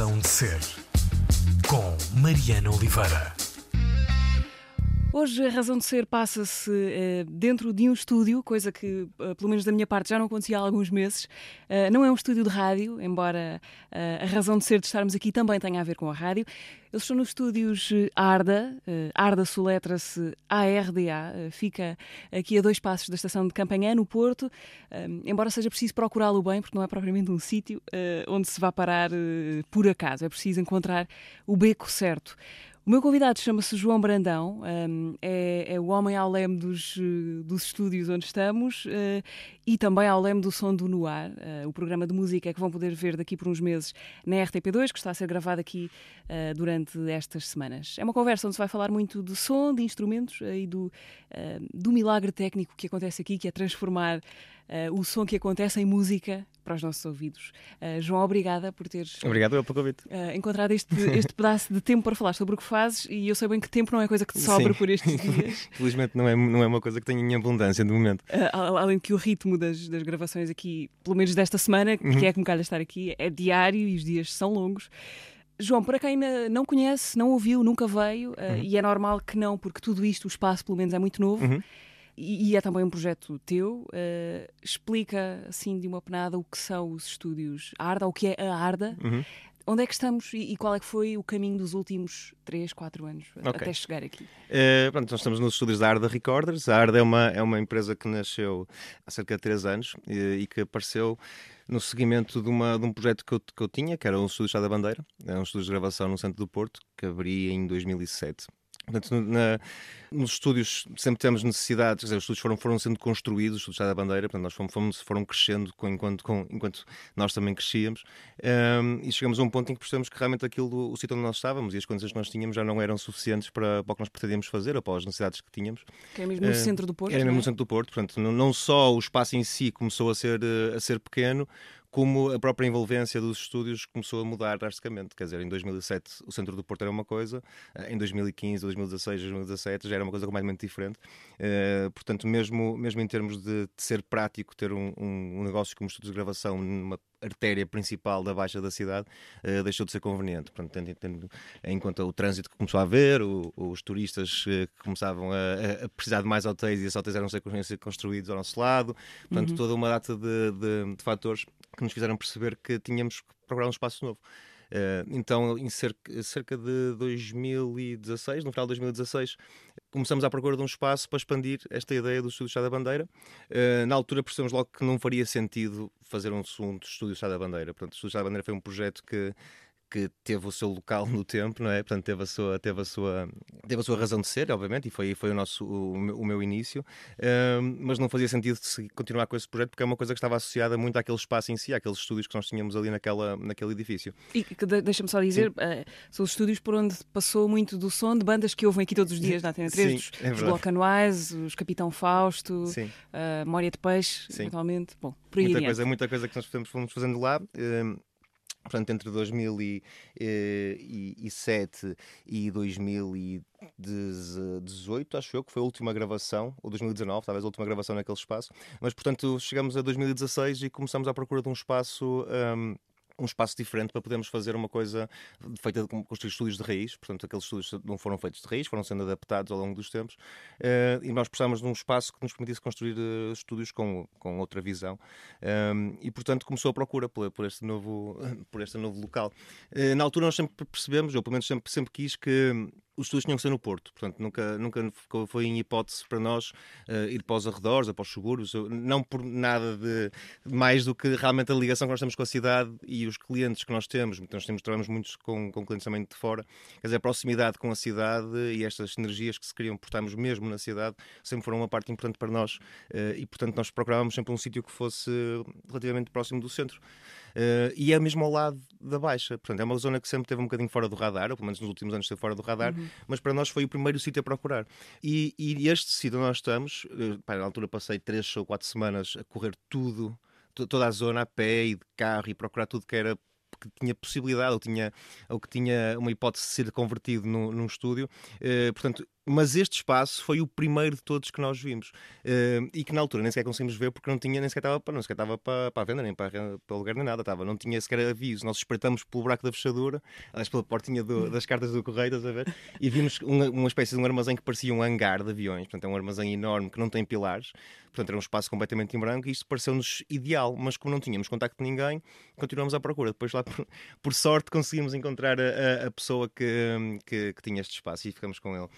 Razão de Ser, com Mariana Oliveira. Hoje a razão de ser passa-se uh, dentro de um estúdio, coisa que, uh, pelo menos da minha parte, já não acontecia há alguns meses. Uh, não é um estúdio de rádio, embora a razão de ser de estarmos aqui também tenha a ver com a rádio. Eu estou nos estúdios Arda, Arda soletra-se ARDA, fica aqui a dois passos da estação de Campanhã, no Porto, embora seja preciso procurá-lo bem, porque não é propriamente um sítio onde se vá parar por acaso, é preciso encontrar o beco certo. O meu convidado chama-se João Brandão, um, é, é, o homem ao leme dos, eh, dos estúdios onde estamos uh, e também ao leme do Som do Noir, uh, o programa de música que vão poder ver daqui por uns meses na RTP2, que está a ser gravado aqui durante estas semanas. É uma conversa onde se vai falar muito de som, de instrumentos e do, do milagre técnico que acontece aqui, que é transformar uh, o som que acontece em música para os nossos ouvidos. Uh, João, obrigada por teres Obrigado pelo convite. Uh, encontrado este, este pedaço de tempo para falar sobre o que fazes e eu sei bem que tempo não é coisa que te sobra Sim. por estes dias. Felizmente não é, não é uma coisa que tenho em abundância de momento. Uh, além de que o ritmo das, das gravações aqui, pelo menos desta semana, uhum. que é que me calha estar aqui, é diário e os dias são longos. João, para quem não conhece, não ouviu, nunca veio, uhum. e é normal que não, porque tudo isto, o espaço pelo menos é muito novo. Uhum e, é também um projeto teu. Uh, explica, assim, de uma penada, o que são os estúdios Arda, o que é a Arda. Uhum. Onde é que estamos e, e, qual é que foi o caminho dos últimos 3, 4 anos okay. até chegar aqui? Uh, pronto, nós estamos nos estúdios da Arda Recorders. A Arda é uma, é uma empresa que nasceu há cerca de 3 anos e, e que apareceu no seguimento de, uma, de um projeto que eu, que eu tinha, que era um estúdio Chá da Bandeira, é um estúdio de gravação no centro do Porto, que abri em 2007. Portanto, na, nos estúdios sempre temos necessidades, dizer, os estúdios foram, foram sendo construídos, os estúdios da bandeira, portanto, nós fomos, fomos foram crescendo com, enquanto, com, enquanto nós também crescíamos um, e chegamos a um ponto em que percebemos que realmente aquilo, o sítio onde nós estávamos e as condições que nós tínhamos já não eram suficientes para, para o que nós pretendíamos fazer ou para as necessidades que tínhamos. Que é mesmo no uh, centro do Porto? Era mesmo é? no centro do Porto, portanto, não, não só o espaço em si começou a ser, eh, a ser pequeno, como a própria envolvência dos estúdios começou a mudar drasticamente. Quer dizer, em 2007 o centro do Porto era uma coisa, eh, em 2015, 2016, 2017 já era uma coisa completamente diferente. Uh, portanto, mesmo, mesmo em termos de, de ser prático, ter um, um, negócio como estúdios de gravação numa artéria principal da Baixa da cidade, uh, deixou de ser conveniente. Portanto, tendo, tendo conta o trânsito que começou a haver, o, os turistas que começavam a, a, precisar de mais hotéis e esses hotéis eram ser construídos ao nosso lado. Portanto, uhum. toda uma data de, de, de fatores que nos fizeram perceber que tínhamos que procurar um espaço novo. Uh, então, em cerca, cerca, de 2016, no final de 2016, começamos à procura de um espaço para expandir esta ideia do Estúdio Chá da Bandeira. Uh, na altura percebemos logo que não faria sentido fazer um segundo Estúdio Chá da Bandeira. Portanto, o Estúdio Chá da Bandeira foi um projeto que que teve o seu local no tempo, não é? Portanto, teve a sua, teve a sua, teve a sua razão de ser, obviamente, e foi, foi o, nosso, o, o meu início, mas não fazia sentido continuar com esse projeto porque é uma coisa que estava associada muito àquele espaço em si, àqueles estúdios que nós tínhamos ali naquela, naquele edifício. E deixa-me só dizer, uh, são os estúdios por onde passou muito do som de bandas que ouvem aqui todos os dias na Antena 3, Sim, dos, é dos Bloco Anuais, os Capitão Fausto, uh, Memória de Peixe, Sim. eventualmente. Bom, por aí muita coisa, muita coisa que nós fomos fazendo lá. Uh, Portanto, entre 2007 e 2018, acho eu, que foi a última gravação, ou 2019, talvez a última gravação naquele espaço. Mas, portanto, chegamos a 2016 e começamos à procura de um espaço. Um, um espaço diferente para podermos fazer uma coisa feita com construir estúdios de raiz, portanto aqueles estúdios não foram feitos de raiz, foram sendo adaptados ao longo dos tempos. Uh, e nós precisávamos de um espaço que nos permitisse construir uh, estúdios com, com outra visão. Um, e portanto começou a procura por, por, este, novo, por este novo local. Uh, na altura nós sempre percebemos, eu pelo menos sempre, sempre quis que os estudos tinham que ser no Porto, portanto nunca, nunca foi em hipótese para nós uh, ir para os arredores ou para os subúrbios, não por nada de mais do que realmente a ligação que nós temos com a cidade e os clientes que nós temos, nós temos, trabalhamos muitos com, com clientes também de fora, quer dizer, a proximidade com a cidade e estas energias que se queriam portarmos mesmo na cidade sempre foram uma parte importante para nós uh, e portanto nós procurávamos sempre um sítio que fosse relativamente próximo do centro. Uh, e é mesmo ao lado da Baixa. Portanto, é uma zona que sempre teve um bocadinho fora do radar, ou pelo menos nos últimos anos esteve fora do radar, uhum. Mas para nós foi o primeiro sítio a procurar. E, e este sítio onde nós estamos, uh, pá, na altura passei três ou quatro semanas a correr tudo, toda a zona a pé e de carro e procurar tudo que era que tinha possibilidade ou, tinha, ou que tinha uma hipótese de ser convertido num, num estúdio. Uh, portanto, mas este espaço foi o primeiro de todos que nós vimos. Uh, e que na altura nem sequer conseguimos ver porque não tinha nem sequer estava para, não sequer estava para, para a venda nem para, para lugar nem nada estava não tinha sequer aviso. Nós espreitamos pelo buraco da fechadura aliás pela portinha do, das cartas do correio estás a ver? E vimos uma, uma espécie de um armazém que parecia um hangar de aviões. Portanto é um armazém enorme que não tem pilares. Portanto era um espaço completamente em branco e isto pareceu-nos ideal. Mas como não tínhamos contacto de ninguém continuamos à procura. Depois lá por, por sorte conseguimos encontrar a, a pessoa que, que, que tinha este espaço e ficamos com ele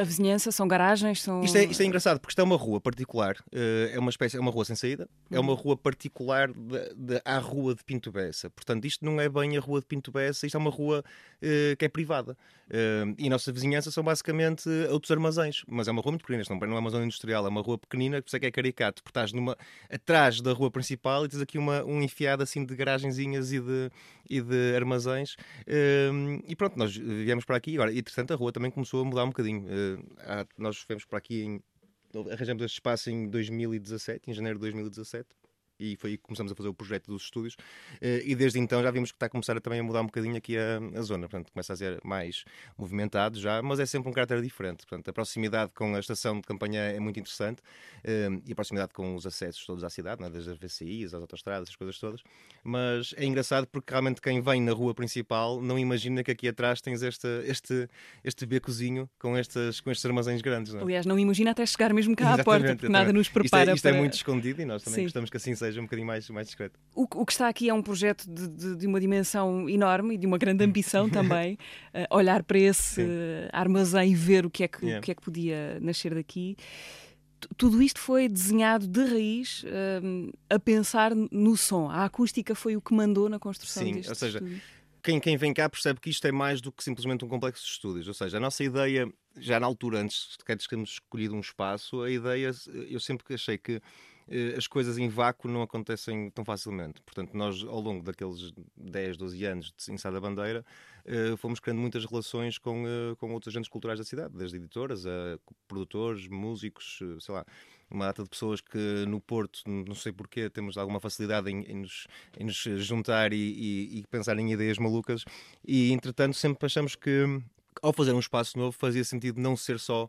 a vizinhança são garagens? São... Isto, é, isto é engraçado porque isto é uma rua particular, uh, é uma espécie, é uma rua sem saída, é uma uhum. rua particular de, de, à rua de Pinto Bessa. Portanto, isto não é bem a rua de Pinto Bessa, isto é uma rua uh, que é privada. Uh, e a nossa vizinhança são basicamente outros armazéns, mas é uma rua muito pequena, não, não é uma zona industrial, é uma rua pequenina, por isso é que é caricato, porque estás numa, atrás da rua principal e tens aqui uma, um enfiado assim de garagenzinhas e de, e de armazéns. e pronto, nós viemos para aqui. Agora, entretanto, a rua também começou a mudar um bocadinho. Há, nós viemos para aqui em. Arranjamos este espaço em 2017, em janeiro de 2017 e foi aí que começamos a fazer o projeto dos estúdios. Eh, e desde então já vimos que está a começar a, também a mudar um bocadinho aqui a, a, zona. Portanto, começa a ser mais movimentado já, mas é sempre um caráter diferente. Portanto, a proximidade com a estação de campanha é muito interessante eh, e a proximidade com os acessos todos à cidade, é? desde as VCIs, as autostradas, as coisas todas. Mas é engraçado porque realmente quem vem na rua principal não imagina que aqui atrás tens este, este, este becozinho com, estas, com estes armazéns grandes. Não é? Aliás, não imagina até chegar mesmo cá à porta, porque nada nos prepara. Isto, é, isto é para... é muito escondido e nós também Sim. gostamos que assim seja seja um bocadinho mais, mais discreto. O, o que está aqui é um projeto de, de, de, uma dimensão enorme e de uma grande ambição também. Uh, olhar para esse uh, armazém e ver o que, é que, yeah. o que é que podia nascer daqui tudo isto foi desenhado de raiz uh, a pensar no som. A acústica foi o que mandou na construção Sim, deste ou seja, estúdio. Quem, quem vem cá percebe que isto é mais do que simplesmente um complexo de estúdios. Ou seja, a nossa ideia, já na altura, antes de termos escolhido um espaço, a ideia, eu sempre achei que as coisas em vácuo não acontecem tão facilmente. Portanto, nós, ao longo daqueles 10, 12 anos de Ensaio da Bandeira, eh, fomos criando muitas relações com, eh, com outros agentes culturais da cidade, desde editoras a produtores, músicos, sei lá uma data de pessoas que no Porto, não sei porquê, temos alguma facilidade em, em, nos, em nos, juntar e, e, e, pensar em ideias malucas. E entretanto, sempre achamos que ao fazer um espaço novo fazia sentido não ser só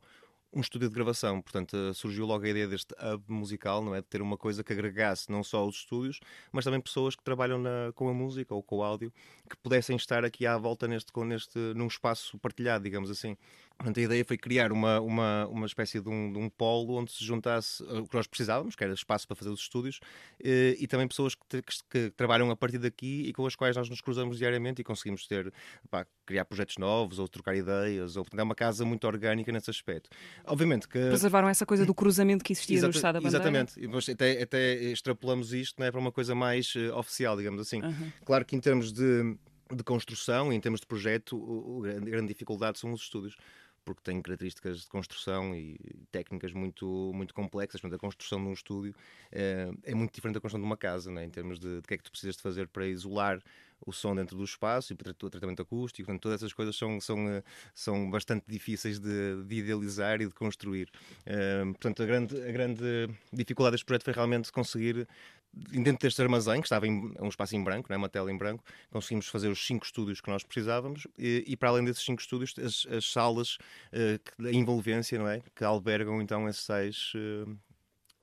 um estúdio de gravação. Portanto, eh, surgiu logo a ideia deste hub musical, não é? De ter uma coisa que agregasse não só os estúdios, mas também pessoas que trabalham na, com a música ou com o áudio, que pudessem estar aqui à volta neste, neste, num espaço partilhado, digamos assim. Portanto, a ideia foi criar uma, uma, uma espécie de um, de um polo onde se juntasse o que nós precisávamos, que era espaço para fazer os estúdios, e, eh, e também pessoas que, que, que, trabalham a partir daqui e com as quais nós nos cruzamos diariamente e conseguimos ter, pá, criar projetos novos ou trocar ideias. Ou, portanto, é uma casa muito orgânica nesse aspecto. Obviamente que. Preservaram essa coisa do cruzamento que existia Exata, no Estado da Bandeira. Exatamente. Até, até extrapolamos isto não é, para uma coisa mais uh, oficial, digamos assim. Uhum. Claro que em termos de, de construção, em termos de projeto, a grande dificuldade são os estúdios porque tem características de construção e técnicas muito, muito complexas. Portanto, a construção de um estúdio é, é muito diferente da construção de uma casa, né? em termos de, de que é que tu precisas de fazer para isolar o som dentro do espaço e para o tratamento acústico. Portanto, todas essas coisas são, são, eh, são bastante difíceis de, de idealizar e de construir. Uh, portanto, a grande, a grande dificuldade deste projeto foi realmente conseguir dentro deste armazém, que estava em um espaço em branco, né, uma tela em branco, conseguimos fazer os cinco estúdios que nós precisávamos e, e para além desses cinco estúdios, as, as salas uh, envolvência, não é? Que albergam então esses seis uh,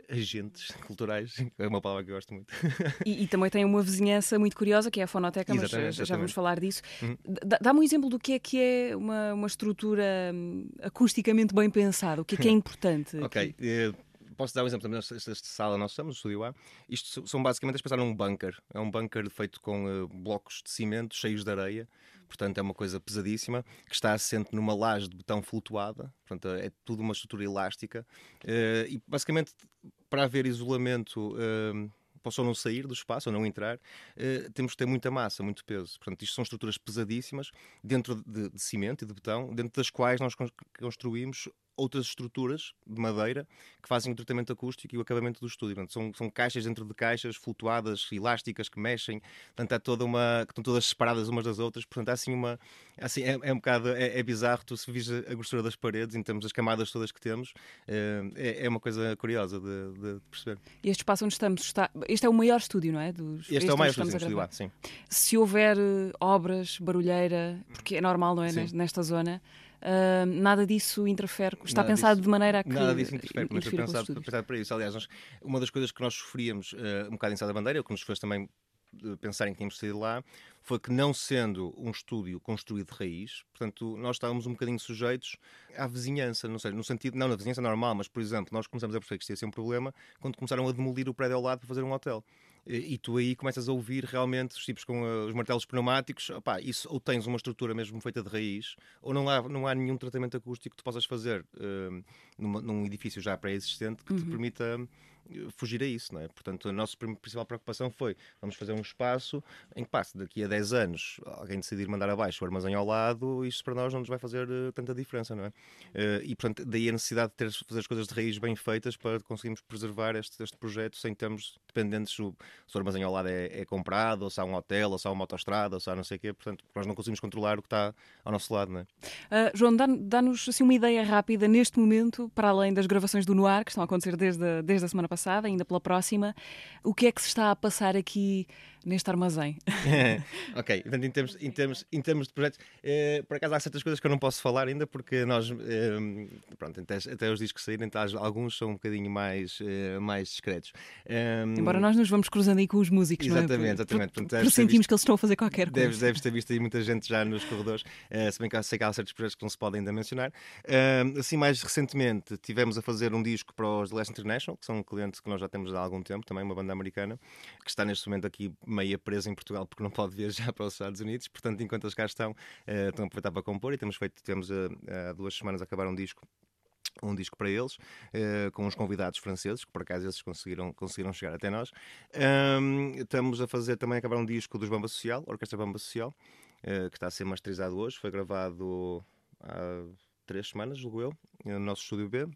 agentes culturais, é uma palavra que eu gosto muito. E, e, também tem uma vizinhança muito curiosa, que é a fonoteca, mas exatamente, já vamos falar disso. Uhum. Dá-me um exemplo do que é que é uma, uma estrutura hum, acusticamente bem pensada, o que é que é importante. ok. Uh, posso dar um exemplo também nesta sala nós estamos, no estúdio A. Isto são basicamente, a pensar num bunker. É um bunker feito com uh, blocos de cimento cheios de areia. Portanto, é uma coisa pesadíssima que está assente numa laje de betão flutuada. Portanto, é tudo uma estrutura elástica. Uh, e basicamente, para haver isolamento. Uh, possam não sair do espaço ou não entrar, temos que ter muita massa, muito peso. Portanto, isto são estruturas pesadíssimas dentro de, de cimento e de betão, dentro das quais nós construímos outras estruturas de madeira que fazem o tratamento acústico e o acabamento do estúdio. Portanto, são, são caixas dentro de caixas, flutuadas, elásticas, que mexem, portanto, há toda uma, que estão todas separadas umas das outras, portanto, há assim uma. Assim, é, é um bocado é, é, bizarro, tu se vis a grossura das paredes, em termos das camadas todas que temos, eh, é, é uma coisa curiosa de, de, perceber. E este espaço onde estamos está. Este é o maior estúdio, não é? Dos, este, este é o maior estúdio, estúdio sim. Se houver eh, obras, barulheira, porque é normal, não é? Sim. Nesta zona uh, nada disso interfere, está Nada pensado disso- de maneira a que Nada disso interfere, mas foi pensado, pensado para isso. Aliás, nós- uma das coisas que nós sofríamos eh, um bocado em Sá da Bandeira, o que nos fez também eh, pensar em que tínhamos de lá, foi que não sendo um estúdio construído de raiz, portanto, nós estávamos um bocadinho sujeitos à vizinhança, não sei, no sentido, não na vizinhança normal, mas, por exemplo, nós começamos a perceber que isto ia ser um problema quando começaram a demolir o prédio ao lado para fazer um hotel. E tu aí começas a ouvir realmente os tipos com eh, os martelos pneumáticos, opá, isso ou tens uma estrutura mesmo feita de raiz, ou não há, não há nenhum tratamento acústico que tu possas fazer eh, numa- num edifício já pré-existente que te permita fugir a isso, não é? Portanto, a nossa principal preocupação foi vamos fazer um espaço em que passe daqui a 10 anos alguém decidir mandar abaixo o armazém ao lado, isto para nós não nos vai fazer eh, tanta diferença, não é? Eh, e, portanto, daí a necessidade de ter, fazer as coisas de raiz bem feitas para conseguirmos preservar este, este projeto sem termos dependentes se o, se o armazém ao lado é, é comprado, ou se há um hotel, ou se há uma autostrada, ou se há não sei o quê. Portanto, nós não conseguimos controlar o que está ao nosso lado, não é? Ah, João, dá- dá-nos assim, uma ideia rápida neste momento, para além das gravações do Noir, que estão a acontecer desde desde a semana passada, ainda pela próxima, o que é que se está a passar aqui neste armazém? ok, portanto, em termos, em termos, em termos de projetos, eh, por acaso há certas coisas que eu não posso falar ainda, porque nós, eh, pronto, até, até os discos saírem, tá, alguns são um bocadinho mais, eh, mais discretos. Eh, Embora nós nos vamos cruzando aí com os músicos, não é? Exatamente, Por- exatamente. por- Portanto, por deves ter sentimos visto- que eles estão a fazer qualquer coisa. Deves, deves ter visto aí muita gente já nos corredores, eh, se bem que eu sei que há certos projetos que não se podem ainda mencionar. Eh, assim, mais recentemente, tivemos a fazer um disco para os The Last International, que são um cliente que nós já temos há algum tempo, também uma banda americana, que está neste momento aqui meia presa em Portugal porque não pode viajar para os Estados Unidos. Portanto, enquanto eles cá estão, eh, estão a aproveitar para compor e temos feito, temos eh, há duas semanas acabar um disco um disco para eles, eh, com uns convidados franceses, que por acaso esses conseguiram, conseguiram chegar até nós. Ahm, estamos a fazer também acabar um disco dos Bamba Social, Orquestra Bamba Social, eh, que está a ser masterizado hoje. Foi gravado há três semanas, julgo eu, no nosso estúdio B.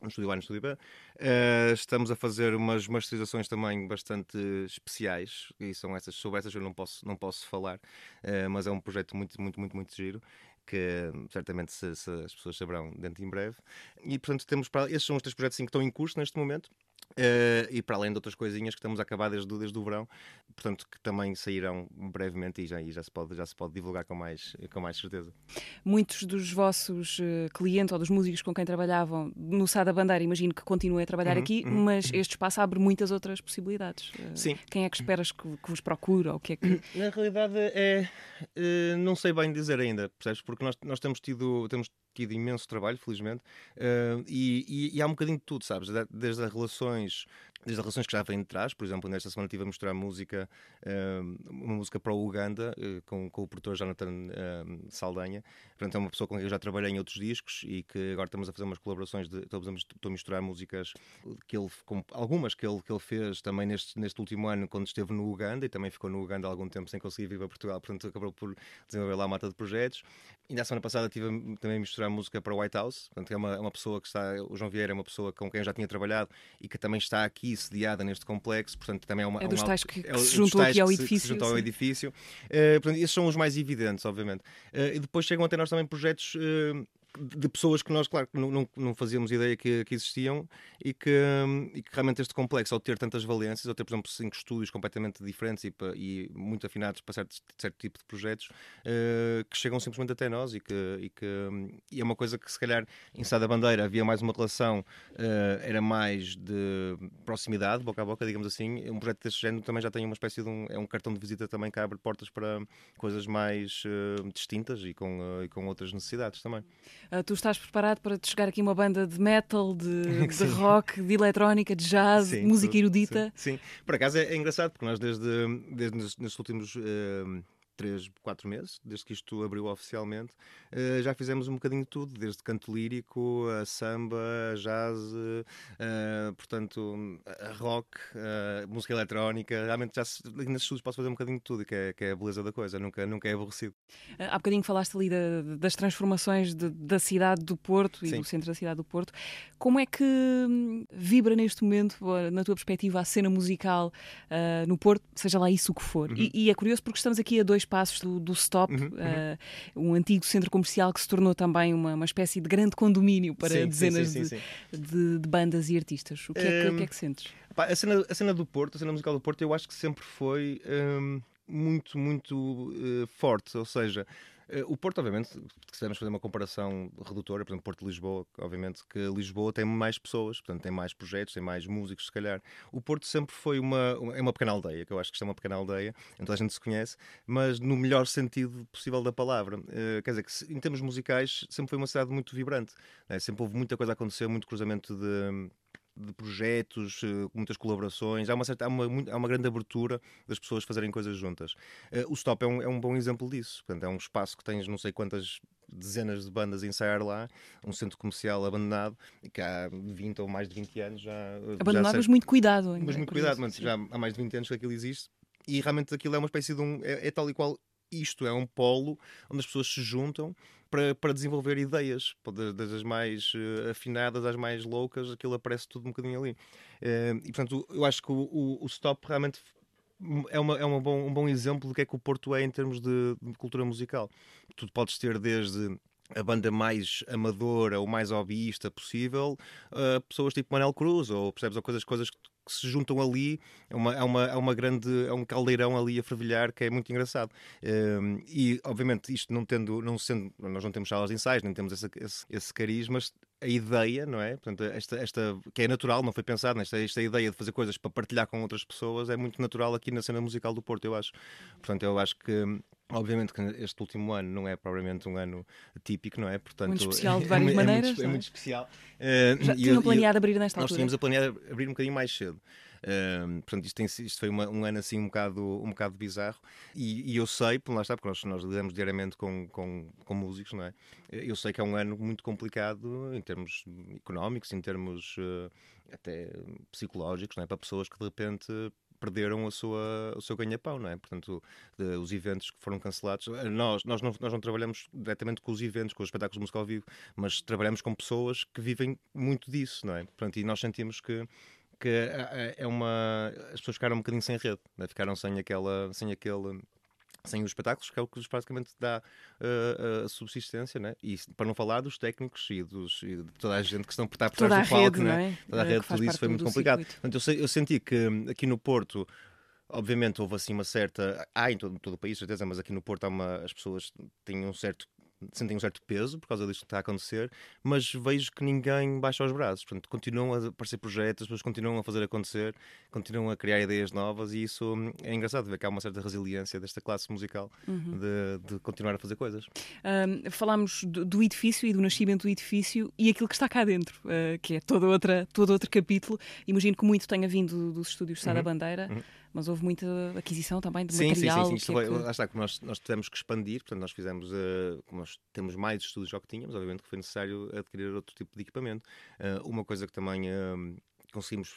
No estúdio A, no estúdio B. Eh, estamos a fazer umas masterizações também bastante especiais, e são essas, sobre essas eu não posso, não posso falar, eh, mas é um projeto muito, muito, muito, muito giro que certamente se, se as pessoas saberão dentro em breve. E portanto temos para estes são os três projetos assim, que estão em curso neste momento. Eh, e para além de outras coisinhas que estamos a acabar desde, desde o verão, portanto que também sairão brevemente e já, e já, se, pode, já se pode divulgar com mais, com mais certeza. Muitos dos vossos eh, clientes ou dos músicos com quem trabalhavam no Sá da Bandeira, imagino que continuem a trabalhar Uhum, aqui, uhum, mas este espaço abre muitas outras possibilidades. Eh, Sim. Quem é que esperas que, que vos procura? Ou que é que... Na realidade é. não sei bem dizer ainda, percebes? Porque nós, nós temos, tido, temos tido imenso trabalho, felizmente, eh, e, e- e há um bocadinho de tudo, sabes? De- Desde as relações. Desde relações que já vêm de trás, por exemplo, nesta semana estive a mostrar música, eh, uma música para o Uganda, eh, com, com o produtor Jonathan eh, Saldanha. Portanto, é uma pessoa com quem eu já trabalhei em outros discos e que agora estamos a fazer umas colaborações, de, estamos a, estou a misturar músicas que ele, algumas que ele, que ele fez também neste, neste último ano, quando esteve no Uganda, e também ficou no Uganda há algum tempo sem conseguir vir para Portugal, portanto acabou por desenvolver lá uma mata de projetos. E na semana passada estive a- também a misturar música para o White House, portanto é uma, é uma pessoa que está, o João Vieira é uma pessoa com quem eu já tinha trabalhado e que também está aqui sediada neste complexo, portanto também é uma... É dos uma- tais que- que é o- se tais aqui ao que que edifício, Se juntou ao edifício. Eh, portanto, esses são os mais evidentes, obviamente. Eh, e depois chegam até nós também projetos eh, de pessoas que nós, claro, não, não, fazíamos ideia que, que existiam e que, hum, e que realmente este complexo, ao ter tantas valências, ao ter, por exemplo, cinco estúdios completamente diferentes e, e muito afinados para certo, certo tipo de projetos, eh, que chegam simplesmente até nós e que, e que hum, e é uma coisa que, se calhar, em Sá da Bandeira havia mais uma relação, eh, era mais de proximidade, boca a boca, digamos assim. Um projeto deste género também já tem uma espécie de um, é um cartão de visita também que abre portas para coisas mais eh, distintas e com, e com outras necessidades também. Ah, tu estás preparado para te chegar aqui uma banda de metal, de, de rock, de eletrónica, de jazz, Sim, de música erudita? Sim, sim. por acaso é, é engraçado porque nós desde, desde nos, nestes últimos eh, três, quatro meses, desde que isto abriu oficialmente, eh, já fizemos um bocadinho de tudo, desde canto lírico, a samba, a jazz, eh, portanto, a rock, a música eletrónica. Realmente já se, nestes estudos posso fazer um bocadinho de tudo, que é, que é a beleza da coisa, nunca, nunca é aborrecido. Há bocadinho falaste ali da- das transformações de- da cidade do Porto e Sim. do centro da cidade do Porto. Como é que hum, vibra neste mommomento, ah, na tua perspectiva, a cena musical ah, no Porto, seja lá isso o que for? E, e é curioso porque estamos aqui a dois passos do, do Stop, Uhum, ah, um antigo centro comercial que se tornou também uma, uma espécie de grande condomínio para Sim, dezenas sim, de- sim, sim. De, de bandas e artistas. O que, é que, que é que sentes? Pá, a, cena, a cena do Porto, a cena musical do Porto, eu acho que sempre foi hum, muito, muito eh, forte. Ou seja, Eh, o Porto, obviamente, se quisermos fazer uma comparação redutora, por exemplo, Porto de Lisboa, obviamente que Lisboa tem mais pessoas, portanto tem mais projetos, tem mais músicos, se calhar. O Porto sempre foi uma, uma, é uma pequena aldeia, que eu acho que isto é uma pequena aldeia, então a gente se conhece, mas no melhor sentido possível da palavra. Uh, quer dizer que, em termos musicais, sempre foi uma cidade muito vibrante. Né? Sempre houve muita coisa a acontecer, muito cruzamento de de projetos, eh, muitas colaborações, há uma, certa, há uma, há uma grande abertura das pessoas fazerem coisas juntas. Uh, o Stop é um, é um bom exemplo disso. Portanto, é um espaço que tens não sei quantas dezenas de bandas a ensaiar lá, um centro comercial abandonado, que há 20 ou mais de 20 anos já. Abandonado, já mas muito cuidado. Mas muito cuidado, mas já há mais de 20 anos que aquilo existe. E realmente aquilo é uma espécie de um. É, é tal e qual isto, é um polo onde as pessoas se juntam para, para desenvolver ideias, das, das mais uh, afinadas às mais loucas, aquilo aparece tudo um bocadinho ali. Uh, e portanto, eu acho que o, o, Stop realmente é, uma, é uma bom, um bom exemplo do que é que o Porto é em termos de, de cultura musical. Tu podes ter desde a banda mais amadora ou mais hobbyista possível, uh, pessoas tipo Manel Cruz, ou percebes, ou coisas, coisas que se juntam ali, é uma, é uma, é uma grande, é um caldeirão ali a fervilhar que é muito engraçado. Um, e, obviamente, isto não tendo, não sendo, nós não temos salas de ensaios, nem temos esse, esse, esse carisma, a ideia, não é? Portanto, esta, esta, que é natural, não foi pensado, esta, esta ideia de fazer coisas para partilhar com outras pessoas é muito natural aqui na cena musical do Porto, eu acho. Portanto, eu acho que Obviamente que este último ano não é propriamente um ano típico, não é? Portanto, muito especial de várias é, maneiras. É muito, é muito especial. Uh, Já tinham planeado abrir nesta nós altura? Nós tínhamos a planear abrir um bocadinho mais cedo. Uh, portanto, isto, tem, isto foi uma, um ano assim um bocado, um bocado bizarro e, e eu sei, por lá está, porque nós, nós lidamos diariamente com, com, com, músicos, não é? Eu sei que é um ano muito complicado em termos económicos, em termos uh, até psicológicos, não é? Para pessoas que de repente perderam a sua, o seu ganha-pão, não é? Portanto, de, os eventos que foram cancelados, eh, nós, nós, não, nós não trabalhamos diretamente com os eventos, com os espetáculos de música ao vivo, mas trabalhamos com pessoas que vivem muito disso, não é? Portanto, e nós sentimos que que é, é uma as pessoas ficaram um bocadinho sem rede, né? ficaram sem aquela sem aquele sem os espetáculos, que é o que praticamente dá uh, a subsistência, né? e para não falar dos técnicos e, dos, e de toda a gente que estão por trás toda do palco, né? É? toda a rede, tudo isso foi muito complicado. Portanto, eu, eu, senti que hum, aqui no Porto Obviamente houve assim uma certa. Há em todo, todo o país, certeza, mas aqui no Porto uma... as pessoas têm um certo sentem um certo peso por causa disto que está a acontecer, mas vejo que ninguém baixa os braços. Portanto, continuam a aparecer projetos, as pessoas continuam a fazer acontecer, continuam a criar ideias novas e isso é engraçado ver que há uma certa resiliência desta classe musical uhum. de, de, continuar a fazer coisas. Um, falámos do, do, edifício e do nascimento do edifício e aquilo que está cá dentro, uh, que é toda outra, todo outro capítulo. Imagino que muito tenha vindo dos estúdios Sá uhum. da Bandeira. Uhum mas houve muita aquisição também de sim, material. Sim, sim, sim. É que... Lá está, como nós, nós tivemos que expandir, portanto, nós fizemos, uh, como nós temos mais estudos do que tínhamos, obviamente que foi necessário adquirir outro tipo de equipamento. Uh, uma coisa que também. Uh, conseguimos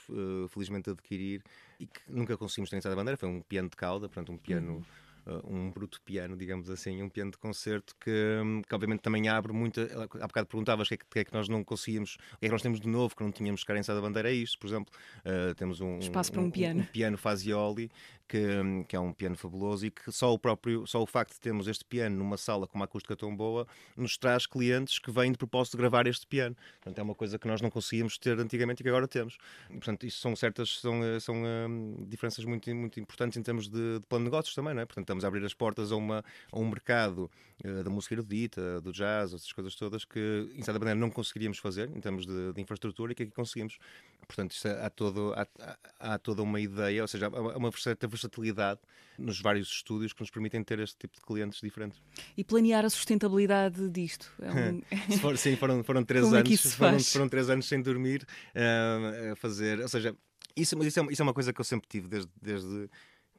felizmente adquirir e que nunca conseguimos ter em da bandeira foi um piano de cauda, portanto um piano uhum uh, um bruto piano, digamos assim, um piano de concerto que, hum, que obviamente também abre muita. Há bocado perguntavas o que, é que, que, é que nós não conseguimos, o que é que nós temos de novo que não tínhamos carência da bandeira, é isto, por exemplo, uh, temos um, espaço para um, um piano, um, piano Fazioli que, hum, que, é um piano fabuloso e que só o próprio, só o facto de termos este piano numa sala com uma acústica tão boa nos traz clientes que vêm de propósito de gravar este piano. Portanto, é uma coisa que nós não conseguíamos ter antigamente e que agora temos. Portanto, isso são certas são, eh, são um, diferenças muito, muito importantes em termos de, de plano de negócios também, não é? Portanto, estamos a abrir as portas a, uma, a um mercado uh, da música erudita, do jazz, essas coisas todas que, em certa maneira, não conseguiríamos fazer em termos de, de infraestrutura e que aqui conseguimos. Portanto, isto, há, todo, há, há, toda uma ideia, ou seja, há uma certa versatilidade nos vários estúdios que nos permitem ter este tipo de clientes diferentes. E planear a sustentabilidade disto? É um... for, sim, foram, foram três Como anos. É foram, foram, três anos sem dormir uh, a fazer. Ou seja, isso, isso, é, isso é uma coisa que eu sempre tive desde, desde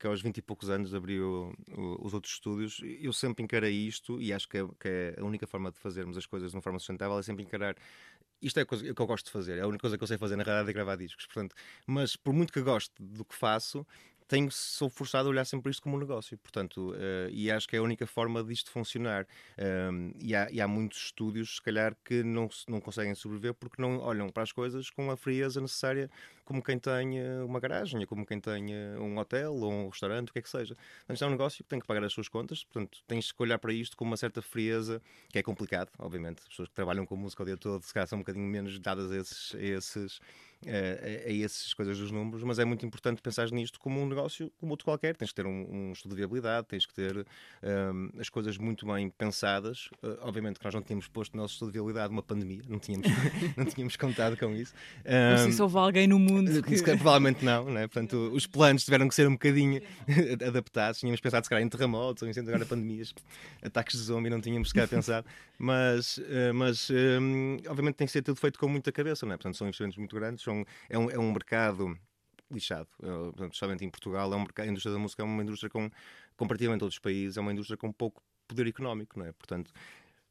que aos 20 e poucos anos abriu os outros estúdios, eu sempre encarei isto e acho que é, que é, a única forma de fazermos as coisas de uma forma sustentável é sempre encarar. Isto é coisa que eu gosto de fazer, é a única coisa que eu sei fazer na realidade é gravar discos. Portanto, mas por muito que goste do que faço, tenho, sou forçado a olhar sempre isto como um negócio, portanto, uh, e acho que é a única forma disto funcionar. E, há, e, há, muitos estúdios, se calhar, que não, não conseguem sobreviver porque não olham para as coisas com a frieza necessária, como quem tem uma garagem, como quem tem um hotel ou um restaurante, o que é que seja. Portanto, é um negócio que tem que pagar as suas contas, portanto, tens que olhar para isto com uma certa frieza, que é complicado, obviamente. As pessoas que trabalham com música o dia todo, se calhar, são um bocadinho menos dadas a esses. A esses a, a essas coisas dos números, mas é muito importante pensar nisto como um negócio como outro qualquer. Tens que ter um, um estudo de viabilidade, tens que ter um, as coisas muito bem pensadas. Uh, obviamente que nós não tínhamos posto no nosso estudo de viabilidade uma pandemia, não tínhamos, não tínhamos contado com isso. Um, não sei se houve alguém no mundo que... Provavelmente não, né? Portanto, os planos tiveram que ser um bocadinho adaptados. Tínhamos pensado, se calhar, em terremotos ou em agora pandemias, ataques de zombie, não tínhamos sequer pensado. Mas, uh, mas um, obviamente tem que ser tudo feito com muita cabeça, não é? Portanto, são investimentos muito grandes, é, um, é um mercado lixado, uh, especialmente em Portugal, é um mercado, a indústria da música é uma indústria com, comparativamente a outros países, é uma indústria com pouco poder económico, não é? Portanto,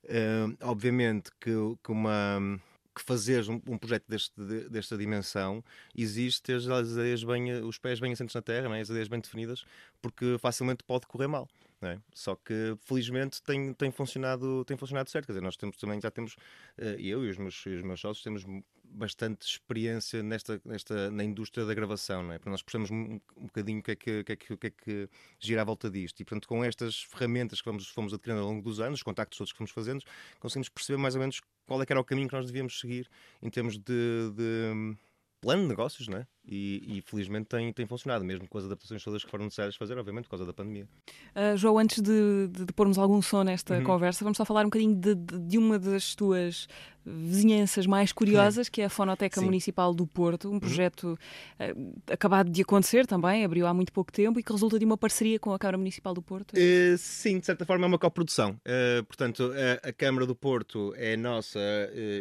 uh, obviamente que, que uma que fazeres um, um projeto deste, de, desta dimensão existe ter as ideias bem, os pés bem assentes na terra, é? as ideias bem definidas, porque facilmente pode correr mal. É? Só que felizmente tem, tem, funcionado, tem funcionado certo. Quer dizer, nós temos também já temos, uh, eu e os meus, os meus sócios temos bastante experiência nesta, nesta, na indústria da gravação, não é? Porque nós percebemos um, um bocadinho o que, é que, que, é que, que, é que gira à volta disto. E, portanto, com estas ferramentas que vamos, fomos adquirindo ao longo dos anos, os contactos todos que fomos fazendo, conseguimos perceber mais ou menos qual é que era o caminho que nós devíamos seguir em termos de, de plano de negócios, não é? E, e, felizmente tem, tem funcionado, mesmo com as adaptações todas que foram necessárias fazer, obviamente, por causa da pandemia. Uh, João, antes de, de, de, pormos algum som nesta uhum. conversa, vamos só falar um bocadinho de, de, uma das tuas vizinhanças mais curiosas, que é a Fonoteca Sim. Municipal do Porto, um uhum. projeto uh, acabado de acontecer também, abriu há muito pouco tempo e que resulta de uma parceria com a Câmara Municipal do Porto. Uh, sim, de certa forma é uma coprodução. Uh, portanto, a, a, Câmara do Porto é nossa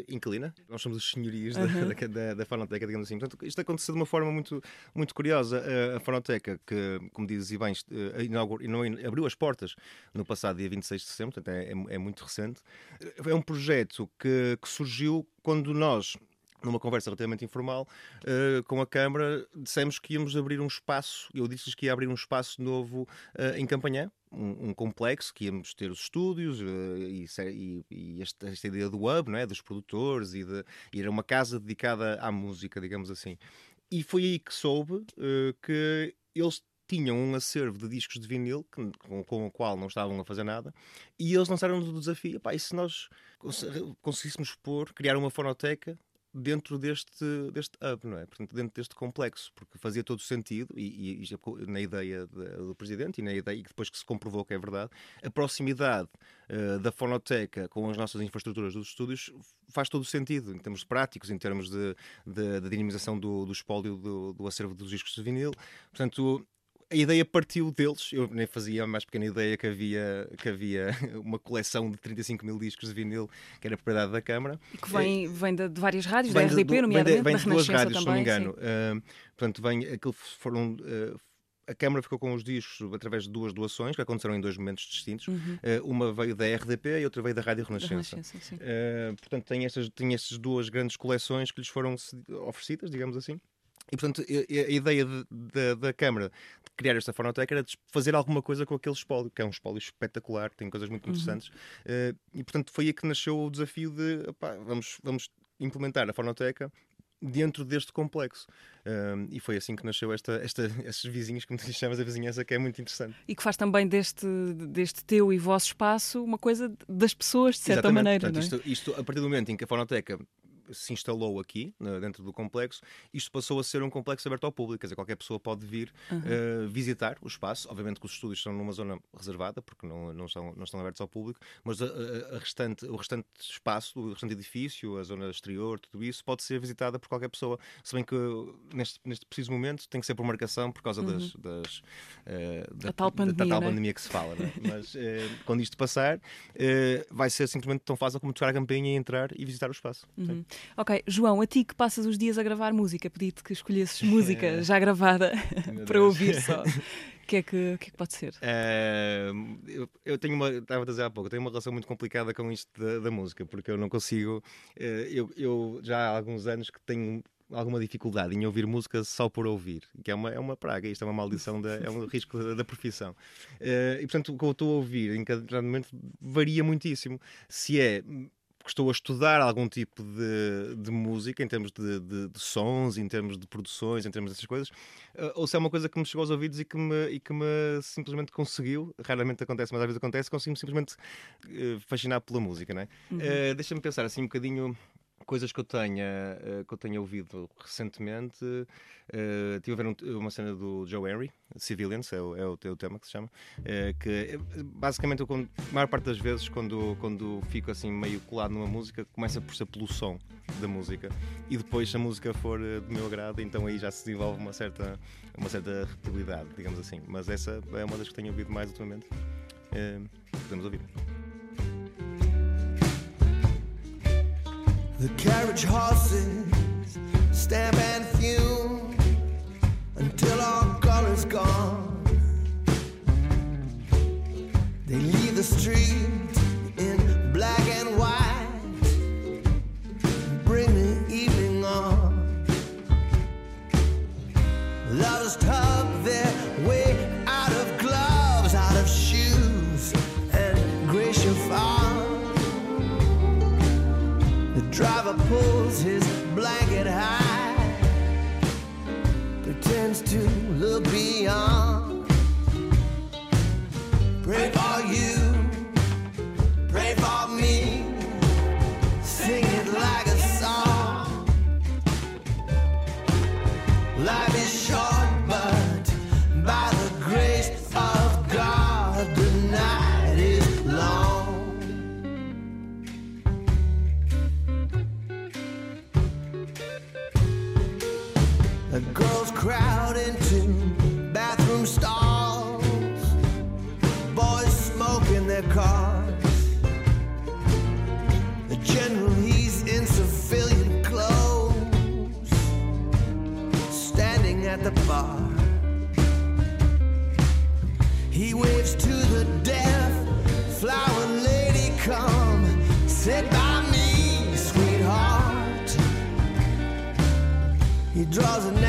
inquilina, nós somos os senhorios uhum. da, da, da, Fonoteca, digamos assim. Portanto, isto aconteceu de uma forma muito, muito curiosa. A, Fonoteca, que, como dizes e bem, abriu as portas no passado dia 26 de setembro, portanto é, é, é muito recente, é um projeto que, que surgiu quando nós numa conversa relativamente informal uh, com a Câmara, dissemos que íamos abrir um espaço, eu disse-lhes que ia abrir um espaço novo uh, em Campanhã, um, um, complexo, que íamos ter os estúdios uh, e, e, e esta, esta, ideia do hub, não é? dos produtores, e, de, e era uma casa dedicada à música, digamos assim. E foi aí que soube que eles tinham um acervo de discos de vinil que, com, com, o qual não estavam a fazer nada e eles lançaram o desafio pá, e se nós conseguíssemos pôr, criar uma fonoteca dentro deste, deste hub, não é? Portanto, dentro deste complexo, porque fazia todo sentido, e, e, e na ideia de, do Presidente e na ideia, e depois que se comprovou que é verdade, a proximidade uh, da fonoteca com as nossas infraestruturas dos estúdios faz todo o sentido, em termos práticos, em termos de, de, de dinamização do, do espólio do, do acervo dos discos de vinil. Portanto, a ideia partiu deles. Eu nem fazia a mais pequena ideia que havia, que havia uma coleção de 35 mil discos de vinil que era propriedade da Câmara. E que vem, vem de, de várias rádios, da RDP, de, nomeadamente, vem de, vem de duas rádios, também, se não me engano. Uh, portanto, vem, aquilo foram. Uh, a Câmara ficou com os discos através de duas doações que aconteceram em dois momentos distintos. Uhum. Uh, uma veio da RDP e outra veio da Rádio Renascença. Da Renascença uh, portanto, tem estas, tem estas duas grandes coleções que lhes foram oferecidas, digamos assim. E, portanto, a, ideia de, de, da Câmara de criar esta fonoteca era de fazer alguma coisa com aquele espólio, que é um espólio espetacular, tem coisas muito uhum. interessantes. Uh, e, portanto, foi aí que nasceu o desafio de opá, vamos, vamos implementar a fonoteca dentro deste complexo. Um, e foi assim que nasceu esta, esta, estes vizinhos, como tu chamas a vizinhança, que é muito interessante. E que faz também deste, deste teu e vosso espaço uma coisa das pessoas, de certa Exatamente. maneira. Portanto, não é? isto, isto, a partir do momento em que a fonoteca se instalou aqui, dentro do complexo, isto passou a ser um complexo aberto ao público. Quer dizer, qualquer pessoa pode vir uhum. uh, visitar o espaço. Obviamente que os estúdios estão numa zona reservada, porque não, não, estão, não estão abertos ao público, mas a, a, restante, o restante espaço, o restante edifício, a zona exterior, tudo isso, pode ser visitada por qualquer pessoa. Se bem que neste, neste preciso momento tem que ser por marcação por causa uhum. das, das uh, da, tal pandemia, da, tal é? pandemia que se fala. É? Mas uh, quando isto passar, vai ser simplesmente tão fácil como tocar a campainha e entrar e visitar o espaço. Uhum. Ok, João, a ti que passas os dias a gravar música, pedi-te que escolhesses música já gravada para ouvir só. O que, é que, que, é que pode ser? Uh, eu, eu, tenho uma, estava a dizer há pouco, tenho uma relação muito complicada com isto da, da música, porque eu não consigo. Uh, eu, eu já há alguns anos que tenho alguma dificuldade em ouvir música só por ouvir, que é uma, é uma praga, isto é uma maldição, da, é um risco da, da profissão. Uh, e portanto, o que eu estou a ouvir em cada momento varia muitíssimo. Se é estou a estudar algum tipo de, de música, em termos de, de, de, sons, em termos de produções, em termos dessas coisas, uh, ou se é uma coisa que me chegou aos ouvidos e que me, e que me simplesmente conseguiu, raramente acontece, mas às vezes acontece, consigo simplesmente uh, fascinar pela música, não é? Uhum. Uh, Deixa-me pensar assim um bocadinho coisas que eu tenha, uh, que eu tenha ouvido recentemente, uh, tive a ver um, uma cena do Joe Henry, Civilians, é o, é o, tema que se chama, uh, que basicamente eu, a maior parte das vezes quando, quando fico assim meio colado numa música, começa por ser pelo som da música e depois se a música for do meu agrado, então aí já se desenvolve uma certa, uma certa repetibilidade, digamos assim. Mas essa é uma das que tenho ouvido mais ultimamente. podemos ouvir. The carriage horses stamp and fume until all color's gone. They leave the street in black and white, bring the evening on. Lovers tug their driver pulls his blanket high, pretends to look beyond. Pray for you, pray for me, sing it like a song. Life is draws a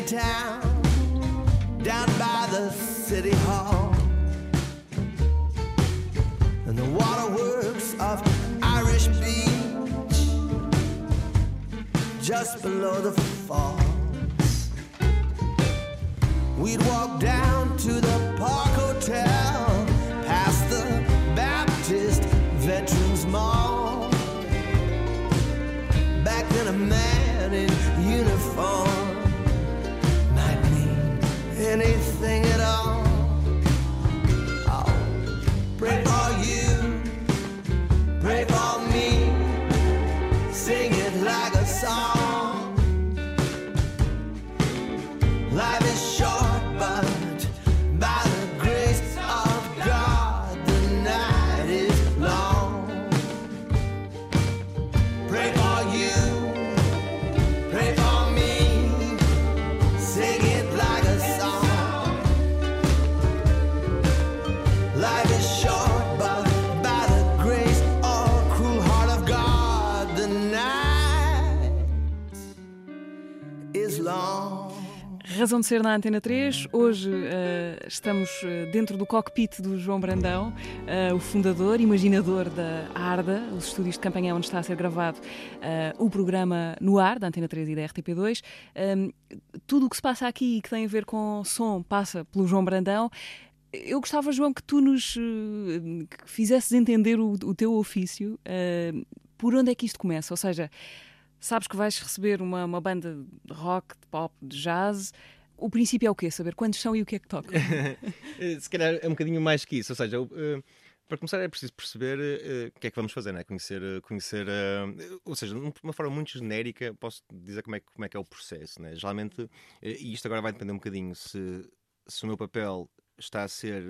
in town down by the city hall and the waterworks of Irish Beach just below the falls. We'd walk down to the Park Hotel, Razão de ser na Antena 3. Hoje uh, estamos uh, dentro do cockpit do João Brandão, uh, o fundador, imaginador da ARDA, os estúdios de campanha onde está a ser gravado o programa no ar, da Antena 3 e da RTP2. Um, tudo o que se passa aqui e que tem a ver com som passa pelo João Brandão. Eu gostava, João, que tu nos que fizesses entender o, o teu ofício, por onde é que isto começa? Ou seja, sabes que vais receber uma, uma banda de rock, de pop, de jazz. O princípio é o quê? Saber quantos são e o que é que tocam? Se calhar é um bocadinho mais que isso. Ou seja, uh, para começar é preciso perceber uh, o que é que vamos fazer, né? conhecer, conhecer ou seja, de uma forma muito genérica, posso dizer como é, como é que é o processo. Né? Geralmente, e isto agora vai depender um bocadinho se, se o meu papel está a ser,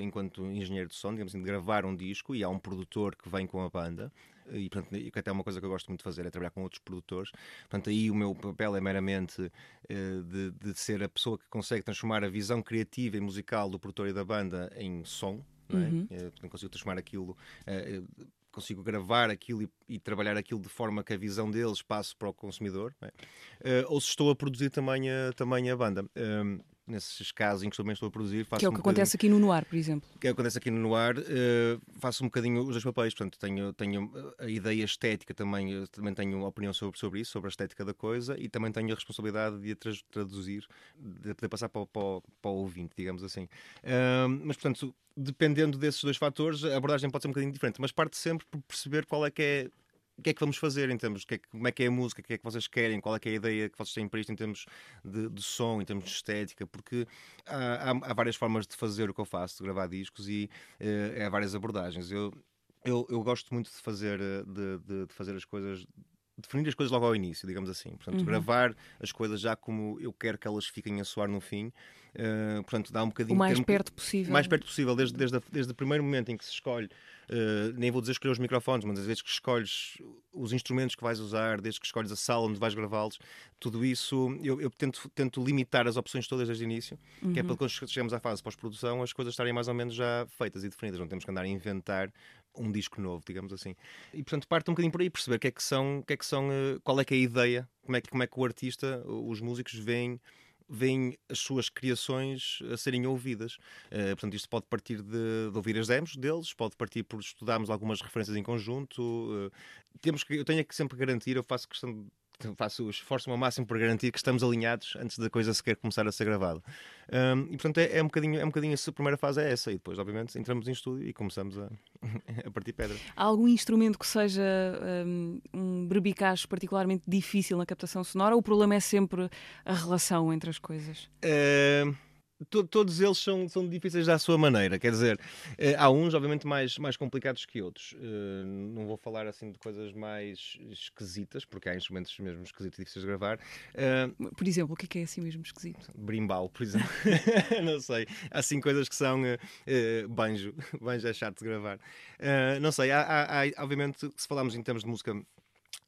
enquanto engenheiro de som, digamos assim, de gravar um disco e há um produtor que vem com a banda e, portanto, e que até é uma coisa que eu gosto muito de fazer, é trabalhar com outros produtores. Portanto, aí o meu papel é meramente uh, de, de, ser a pessoa que consegue transformar a visão criativa e musical do produtor e da banda em som. Uhum. É? Uh, consigo transformar aquilo. Uh, consigo gravar aquilo e, e, trabalhar aquilo de forma que a visão deles passe para o consumidor, é? ou se estou a produzir também a, também a banda. Ehm, nesses casos em que também estou a produzir. Faço que é o que um acontece aqui no Noir, por exemplo. Que é o que acontece aqui no Noir. Uh, faço um bocadinho os dois papéis, portanto, tenho, tenho a ideia estética também, também tenho opinião sobre, sobre isso, sobre a estética da coisa e também tenho a responsabilidade de a traduzir, de poder passar para, para, para o ouvinte, digamos assim. Uh, mas, portanto, dependendo desses dois fatores, a abordagem pode ser um bocadinho diferente, mas parte sempre por perceber qual é que é o que é que vamos fazer em termos de como é que é a música, o que é que vocês querem, qual é que é a ideia que vocês têm para isto em termos de, de som, em termos de estética, porque há, há, há, várias formas de fazer o que eu faço, de gravar discos e uh, há várias abordagens. Eu, eu, eu gosto muito de fazer, eh, de, de, de fazer as coisas definir as coisas logo ao início, digamos assim. Portanto, uhum. gravar as coisas já como eu quero que elas fiquem a soar no fim. Uh, portanto, dá um bocadinho... O mais perto possível. mais perto possível, desde, desde, a, desde o primeiro momento em que se escolhe Uh, nem vou dizer escolher os microfones, mas às vezes que escolhes os instrumentos que vais usar, desde que escolhes a sala onde vais gravá-los, tudo isso eu, eu, tento, tento limitar as opções todas desde o início, uhum. que é para uhum. quando chegamos à fase pós-produção as coisas estarem mais ou menos já feitas e definidas, não temos que andar a inventar um disco novo, digamos assim. E portanto parte um bocadinho por aí, perceber que é que são, que é que são uh, qual é que é a ideia, como é que, como é que o artista, os músicos veem veem as suas criações a serem ouvidas. Uh, portanto, isto pode partir de, de, ouvir as demos deles, pode partir por estudarmos algumas referências em conjunto. Uh, temos que, eu tenho que sempre garantir, eu faço questão faço esforço ao máximo para garantir que estamos alinhados antes da coisa sequer começar a ser gravada. Um, e portanto é, é, um bocadinho, é um bocadinho a primeira fase é essa, e depois, obviamente, entramos em estúdio e começamos a, a partir pedra. Há algum instrumento que seja um, um berbicacho particularmente difícil na captação sonora ou o problema é sempre a relação entre as coisas? Uh to, todos eles são, são difíceis à sua maneira. Quer dizer, eh, há uns, obviamente, mais, mais complicados que outros. Eh, não vou falar assim de coisas mais esquisitas, porque há instrumentos mesmo esquisitos e difíceis de gravar. Eh, por exemplo, o que é, que é assim mesmo esquisito? Brimbal, por exemplo. não sei. Há assim coisas que são uh, banjo. Banjo é chato de gravar. Não sei. Há, há, há, obviamente, se falarmos em termos de música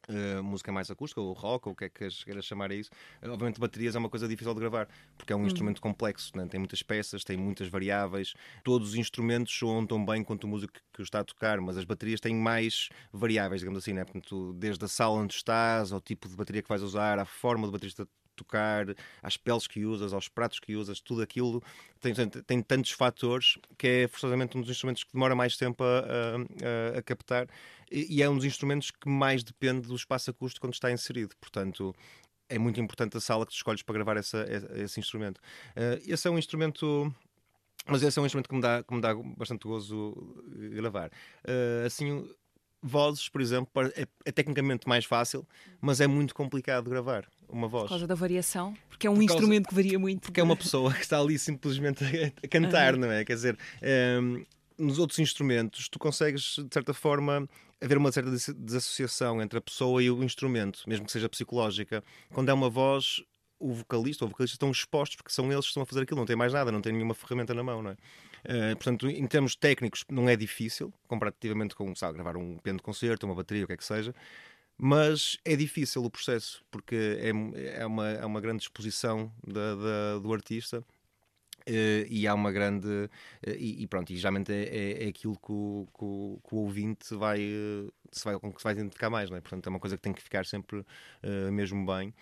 Uh, música mais acústica, ou rock, ou o que é que queiras chamar a isso. Uh, obviamente, baterias é uma coisa difícil de gravar, porque é um hum. instrumento complexo, né? tem muitas peças, tem muitas variáveis. Todos os instrumentos soam tão bem quanto o músico que o está a tocar, mas as baterias têm mais variáveis, digamos assim, né? Portanto, desde a sala onde estás, ao tipo de bateria que vais usar, à forma do baterista tocar, às peles que usas, aos pratos que usas, tudo aquilo tem, tem, tem tantos fatores que é forçosamente um dos instrumentos que demora mais tempo a, a, a captar e, e é um dos instrumentos que mais depende do espaço acústico quando está inserido. Portanto, é muito importante a sala que tu escolhes para gravar essa, esse instrumento. Uh, esse é um instrumento. Mas esse é um instrumento que me dá, que me dá bastante gozo gravar. Uh, assim, vozes, por exemplo, é, é, tecnicamente mais fácil, mas é muito complicado gravar uma voz. Por causa da variação? Porque é um instrumento que varia muito. Porque é uma pessoa que está ali simplesmente a, cantar, não é? Quer dizer, nos outros instrumentos tu consegues, de certa forma, haver uma certa desassociação entre a pessoa e o instrumento, mesmo que seja psicológica. Quando é uma voz, o vocalista ou o vocalista estão expostos porque são eles que estão a fazer aquilo, não tem mais nada, não tem nenhuma ferramenta na mão, não é? Uh, portanto, em termos técnicos, não é difícil, comparativamente com sabe, gravar um piano de concerto, uma bateria, o que é que seja, mas é difícil o processo, porque é, é, uma, é uma grande exposição da, da, do artista. Uh, e há uma grande uh, e, e, pronto, e geralmente é, é, é aquilo que o, que, o, que o, ouvinte vai, se vai, com que se vai identificar mais, não é? portanto é uma coisa que tem que ficar sempre mesmo bem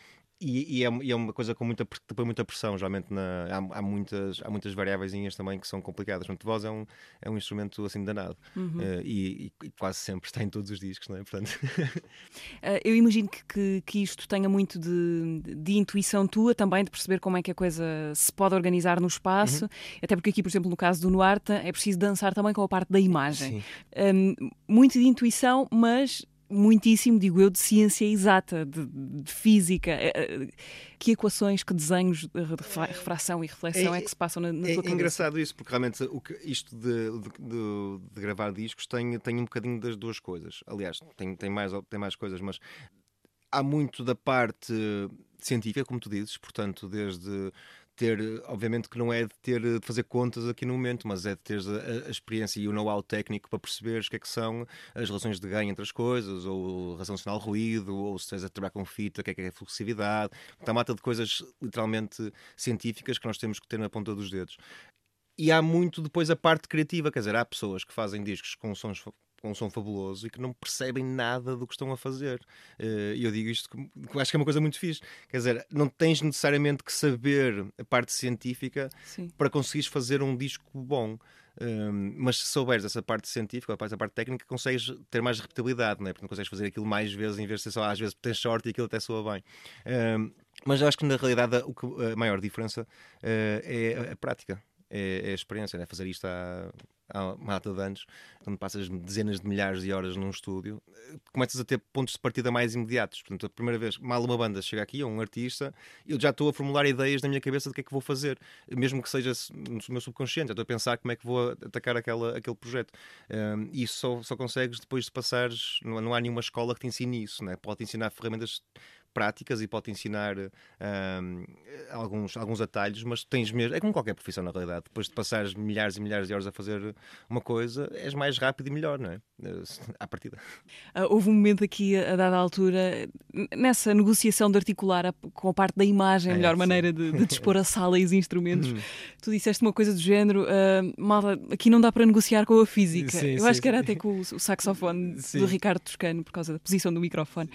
e, e, é, e, é, uma coisa com muita, depois muita pressão, geralmente na, há, há, muitas, há muitas variáveis também que são complicadas. Portanto, voz é um, é um instrumento assim danado uhum. uh, e, e, quase sempre está em todos os discos, não é? Portanto... uh, eu imagino que, que, que, isto tenha muito de, de, intuição tua também, de perceber como é que a coisa se pode organizar no espaço, uhum. até porque aqui, por exemplo, no caso do Nuarta, é preciso dançar também com a parte da imagem. Um, muito de intuição, mas muitíssimo, digo eu, de ciência exata, de, de física. Eh, eh, que equações, que desenhos de refração e reflexão é, é que se passam na, na é, tua cabeça? É engraçado isso, porque realmente o que, isto de, de, de, de, gravar discos tem, tem um bocadinho das duas coisas. Aliás, tem, tem, mais, tem mais coisas, mas há muito da parte científica, como tu dizes, portanto, desde ter, obviamente que não é de ter de fazer contas aqui no momento, mas é de ter a, a experiência e o know-how técnico para perceberes o que é que são as relações de ganho entre as coisas, ou razão sinal ruído, ou se estás a trabalhar com fita, o que é que é fluxividade. Está mata de coisas literalmente científicas que nós temos que ter na ponta dos dedos. E há muito depois a parte criativa, quer dizer, há pessoas que fazem discos com sons com um som fabuloso e que não percebem nada do que estão a fazer. Eh, e eu digo isto que acho que é uma coisa muito fixe. Quer dizer, não tens necessariamente que saber a parte científica Sim. para conseguires fazer um disco bom. Um, ehm, mas se souberes essa parte científica, a parte, a parte técnica, consegues ter mais repetibilidade, não é? porque não consegues fazer aquilo mais vezes em vez de ser só às vezes tens sorte e aquilo até soa bem. Um, ehm, mas eu acho que na realidade a, a maior diferença uh, é a, a prática, é, é, a experiência, é fazer isto há há uma data de anos, quando passas dezenas de milhares de horas num estúdio, começas a ter pontos de partida mais imediatos. Portanto, a primeira vez, mal uma banda chega aqui, ou um artista, eu já estou a formular ideias na minha cabeça do que é que vou fazer, mesmo que seja no meu subconsciente. Já estou a pensar como é que vou atacar aquela, aquele projeto. Um, e isso só, só consegues depois de passares. Não, não há nenhuma escola que te ensine isso, né? pode te ensinar ferramentas práticas e pode ensinar um, alguns, alguns atalhos, mas tens mesmo. É como qualquer profissão, na realidade. Depois de passares milhares e milhares de horas a fazer uma coisa, és mais rápido e melhor, não é? À partida. Uh, houve um momento aqui, a dada altura, nessa negociação de articular a, com a parte da imagem, a é, melhor sim. maneira de, de, dispor a sala e os instrumentos, uhum. tu disseste uma coisa do género: uh, malta, aqui não dá para negociar com a física. Sim, Eu sim, acho que era até com o, o saxofone do Ricardo Toscano, por causa da posição do microfone.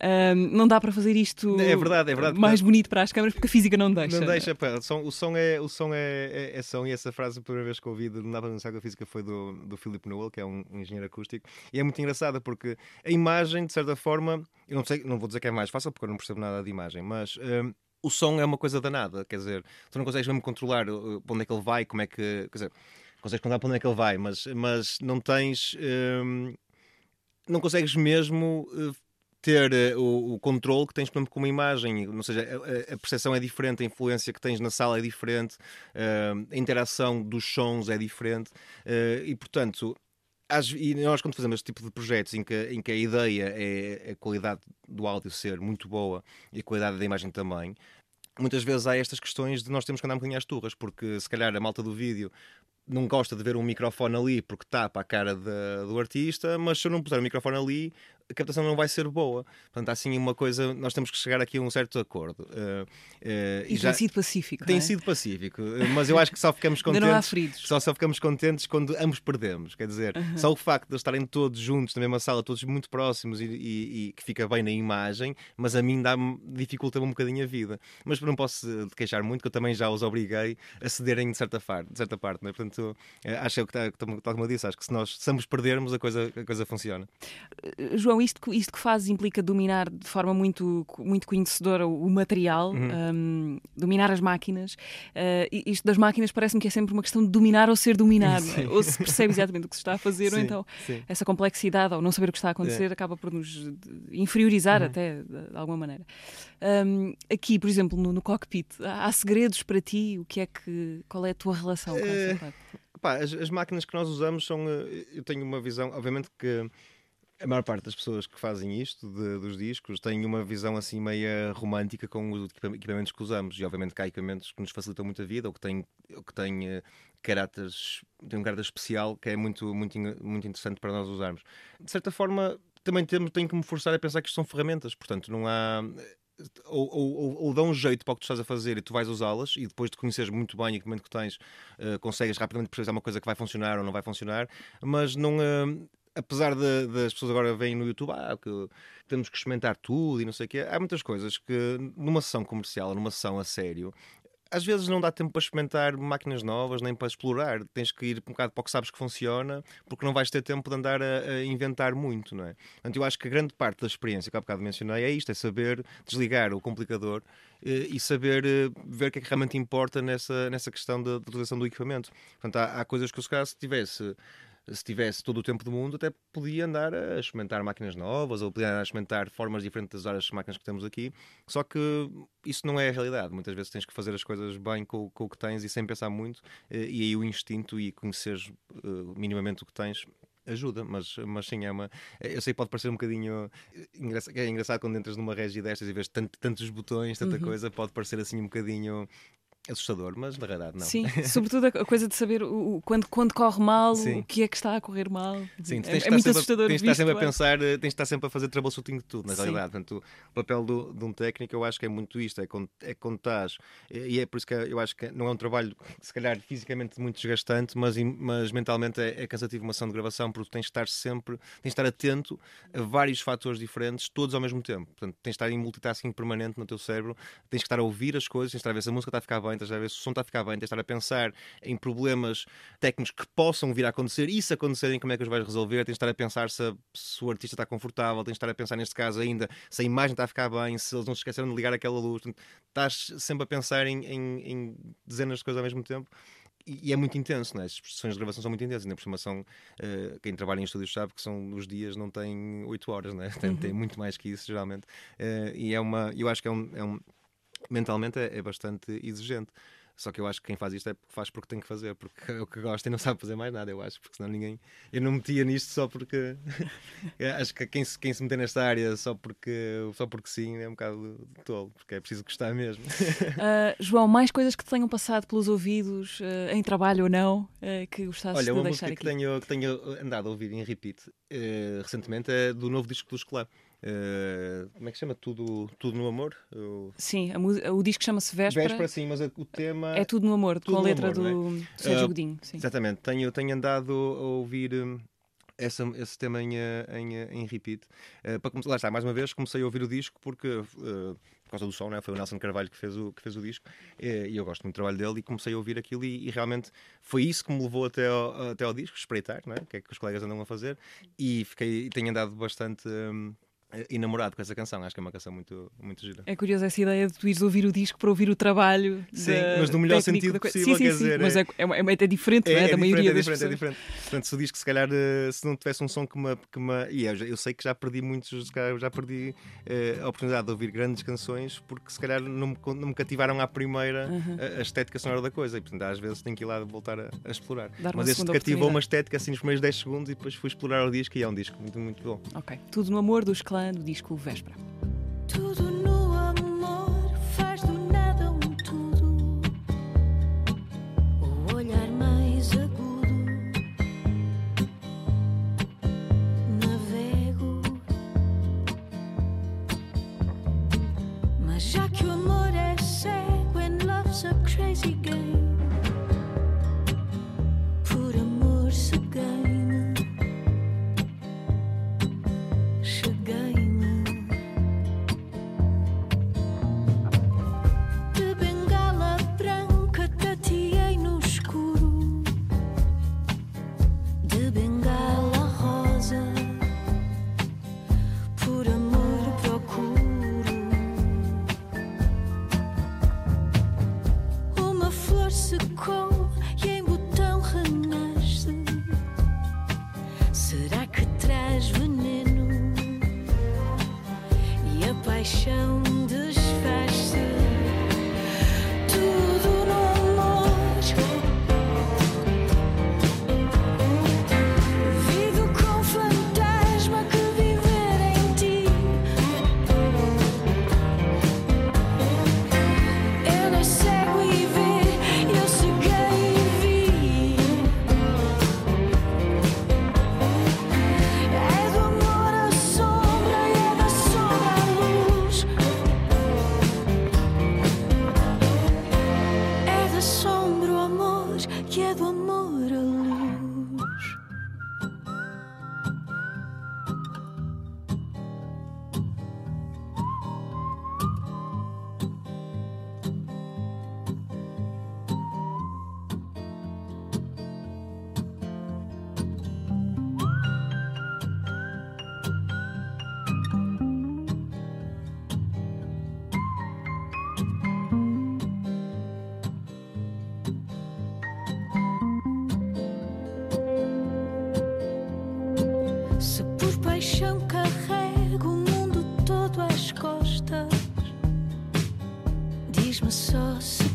Um, não dá para fazer isto é verdade, é verdade, mais bonito para as câmaras porque a física não deixa. Não deixa, pá, o, som, o som, é, o som é, é, é, som e essa frase a primeira vez que ouvi Não dá para denunciar que a física foi do, do Philip Newell, que é um engenheiro acústico, e é muito engraçada porque a imagem, de certa forma, eu não sei, não vou dizer que é mais fácil porque eu não percebo nada de imagem, mas um, o som é uma coisa danada, quer dizer, tu não consegues mesmo controlar uh, para onde é que ele vai, como é que. Quer dizer, consegues controlar para onde é que ele vai, mas, mas não tens. Um, não consegues mesmo uh, ter uh, o, o controle que tens, por exemplo, com uma imagem, ou seja, a, a, percepção é diferente, a influência que tens na sala é diferente, uh, a interação dos sons é diferente, uh, e portanto. Às, e nós, quando fazemos este tipo de projetos em que, em que a ideia é a qualidade do áudio ser muito boa e a qualidade da imagem também, muitas vezes há estas questões de nós temos que andar um bocadinho às turras, porque se calhar a malta do vídeo não gosta de ver um microfone ali porque tapa a cara de, do artista, mas se eu não puser o microfone ali, a captação não vai ser boa. Portanto, há assim uma coisa, nós temos que chegar aqui a um certo acordo. Uh, uh, e, e já, tem sido pacífico. Tem é? sido pacífico, mas eu acho que só ficamos contentes. Só, só ficamos contentes quando ambos perdemos. Quer dizer, só o facto de estarem todos juntos na mesma sala, todos muito próximos e, e, e que fica bem na imagem, mas a mim dá-me dificulta-me um bocadinho a vida. Mas não posso queixar muito, que eu também já os obriguei a cederem de certa, parte, de certa parte. Né? Portanto, eh, acho que, tal como eu disse, acho que se nós se ambos perdermos, a coisa, a coisa funciona. João, isto, isto que fazes implica dominar de forma muito, muito conhecedora o material, uhum. um, dominar as máquinas. Uh, isto das máquinas parece-me que é sempre uma questão de dominar ou ser dominado. É? Ou se percebe exatamente o que se está a fazer, sim, ou então sim. essa complexidade ou não saber o que está a acontecer é. acaba por nos inferiorizar uhum. até de, de, alguma maneira. Um, aqui, por exemplo, no, no cockpit, há, há, segredos para ti? O que é que, qual é a tua relação com essa eh, parte? Pá, as, as, máquinas que nós usamos são. Eh, eu tenho uma visão, obviamente que a maior parte das pessoas que fazem isto, de, dos discos, têm uma visão assim meia romântica com os equipamentos que usamos. E obviamente que há equipamentos que nos facilitam muito a vida ou que têm, ou que têm uh, caráteres, têm um caráter especial que é muito, muito, muito interessante para nós usarmos. De certa forma, também temos, tenho que me forçar a pensar que isto são ferramentas, portanto, não há. Ou, ou, ou, dão um jeito para o que tu estás a fazer e tu vais usá-las e depois de conheceres muito bem o equipamento que tens, uh, consegues rapidamente perceber uma coisa que vai funcionar ou não vai funcionar, mas não, uh, apesar de, das pessoas agora verem no YouTube, ah, que temos que experimentar tudo e não sei o quê, há muitas coisas que numa sessão comercial, numa sessão a sério, às vezes não dá tempo para experimentar máquinas novas, nem para explorar. Tens que ir um bocado para o que sabes que funciona, porque não vais ter tempo de andar a, a inventar muito, não é? Portanto, eu acho que a grande parte da experiência que há bocado mencionei é isto, é saber desligar o complicador eh, e saber eh, ver o que é que realmente importa nessa, nessa questão da utilização do equipamento. Portanto, há, há coisas que eu se calhar se tivesse se tivesse todo o tempo do mundo, até podia andar a experimentar máquinas novas ou podia andar a experimentar formas diferentes de usar as máquinas que temos aqui. Só que isso não é a realidade. Muitas vezes tens que fazer as coisas bem com, com o que tens e sem pensar muito, eh, e aí o instinto e conheceres uh, minimamente o que tens ajuda, mas, mas sim, é uma. Eu sei que pode parecer um bocadinho. Engraçado, é engraçado quando entras numa regi destas e vês tanto, tantos botões, tanta uhum. coisa, pode parecer assim um bocadinho assustador, mas na verdade não. Sim, sobretudo a coisa de saber o, quando, quando corre mal, Sim. o que é que está a correr mal. Sim, é, é muito assustador. Tens de estar sempre a pensar, tens de estar sempre a fazer troubleshooting de tudo, na Sim. realidade. Portanto, o papel do, de um técnico eu acho que é muito isto, é quando, é e é por isso que eu acho que não é um trabalho, se calhar fisicamente muito desgastante, mas, mas mentalmente é, é cansativo uma ação de gravação, porque tens de estar sempre, tens de estar atento a vários fatores diferentes, todos ao mesmo tempo. Portanto, tens de estar em multitasking permanente no teu cérebro, tens de estar a ouvir as coisas, tens de estar a ver se a música está a ficar bem, estás a ver se o som está a ficar bem, tens de estar a pensar em problemas técnicos que possam vir a acontecer e se acontecerem, como é que os vais resolver, tens de estar a pensar se, se o artista está confortável, tens de estar a pensar neste caso ainda se a imagem está a ficar bem, se eles não se esqueceram de ligar aquela luz. Estás sempre a pensar em, em, em dezenas de coisas ao mesmo tempo e é muito intenso, né? as sessões de gravação são muito intensas, ainda por cima são, uh, quem trabalha em estúdios sabe que são os dias não têm 8 horas, né? tem, uhum. tem muito mais que isso geralmente, uh, e é uma, eu acho que é um, é um mentalmente é, é bastante exigente. Só que eu acho que quem faz isto é porque faz porque tem que fazer, porque é o que gosta e não sabe fazer mais nada, eu acho, porque senão ninguém. Eu não metia nisto só porque. acho que quem se, quem se meter nesta área só porque, só porque sim é um bocado tolo, porque é preciso gostar mesmo. Uh, João, mais coisas que te tenham passado pelos ouvidos, uh, em trabalho ou não, uh, que gostasses Olha, de uma deixar música aqui? Que tenho, que tenho andado a ouvir em repeat recentemente é do novo disco do Escolar. Uh, como é que chama? Tudo, tudo no Amor? Eu... Sim, a, o disco chama-se Véspera. Véspera, sim, mas o tema. É Tudo no Amor, tudo com a letra amor, do é? Sérgio uh, Godinho. Sim. Exatamente, tenho, tenho andado a ouvir. Hum, essa, esse tema em, em, em repeat. Uh, para começar, lá está, mais uma vez, comecei a ouvir o disco porque, uh, por causa do som, né? foi o Nelson Carvalho que fez o, que fez o disco e eu gosto muito do trabalho dele e comecei a ouvir aquilo e, e, realmente foi isso que me levou até ao, até ao disco, espreitar, né? o que é que os colegas andam a fazer e fiquei, tenho andado bastante. Um, enamorado com essa canção. Acho que é uma canção muito, muito gira. É curiosa essa ideia de tu ires ouvir o disco para ouvir o trabalho. Sim, mas no melhor sentido possível, sim, sim, quer sim, dizer. Mas é, é, é, é diferente, é, não é? Da é maioria das diferente, pessoas. É diferente. Portanto, se o disco, se calhar, eh, se não tivesse um som que me. Que me e eu, eu sei que já perdi muitos, já perdi uh, a oportunidade de ouvir grandes canções porque, se calhar, não me, não me cativaram à primeira uhum. a, a, estética sonora da coisa. E, portanto, às vezes tenho que ir lá voltar a, a explorar. Mas este cativou uma estética assim nos primeiros 10 segundos e depois fui explorar o disco e é um disco muito, muito bom. Ok. Tudo no amor dos clã do disco Véspera. Tudo no amor faz do nada um tudo. O olhar mais agudo. Navego. Mas já que o amor é cego and love's a crazy game. Só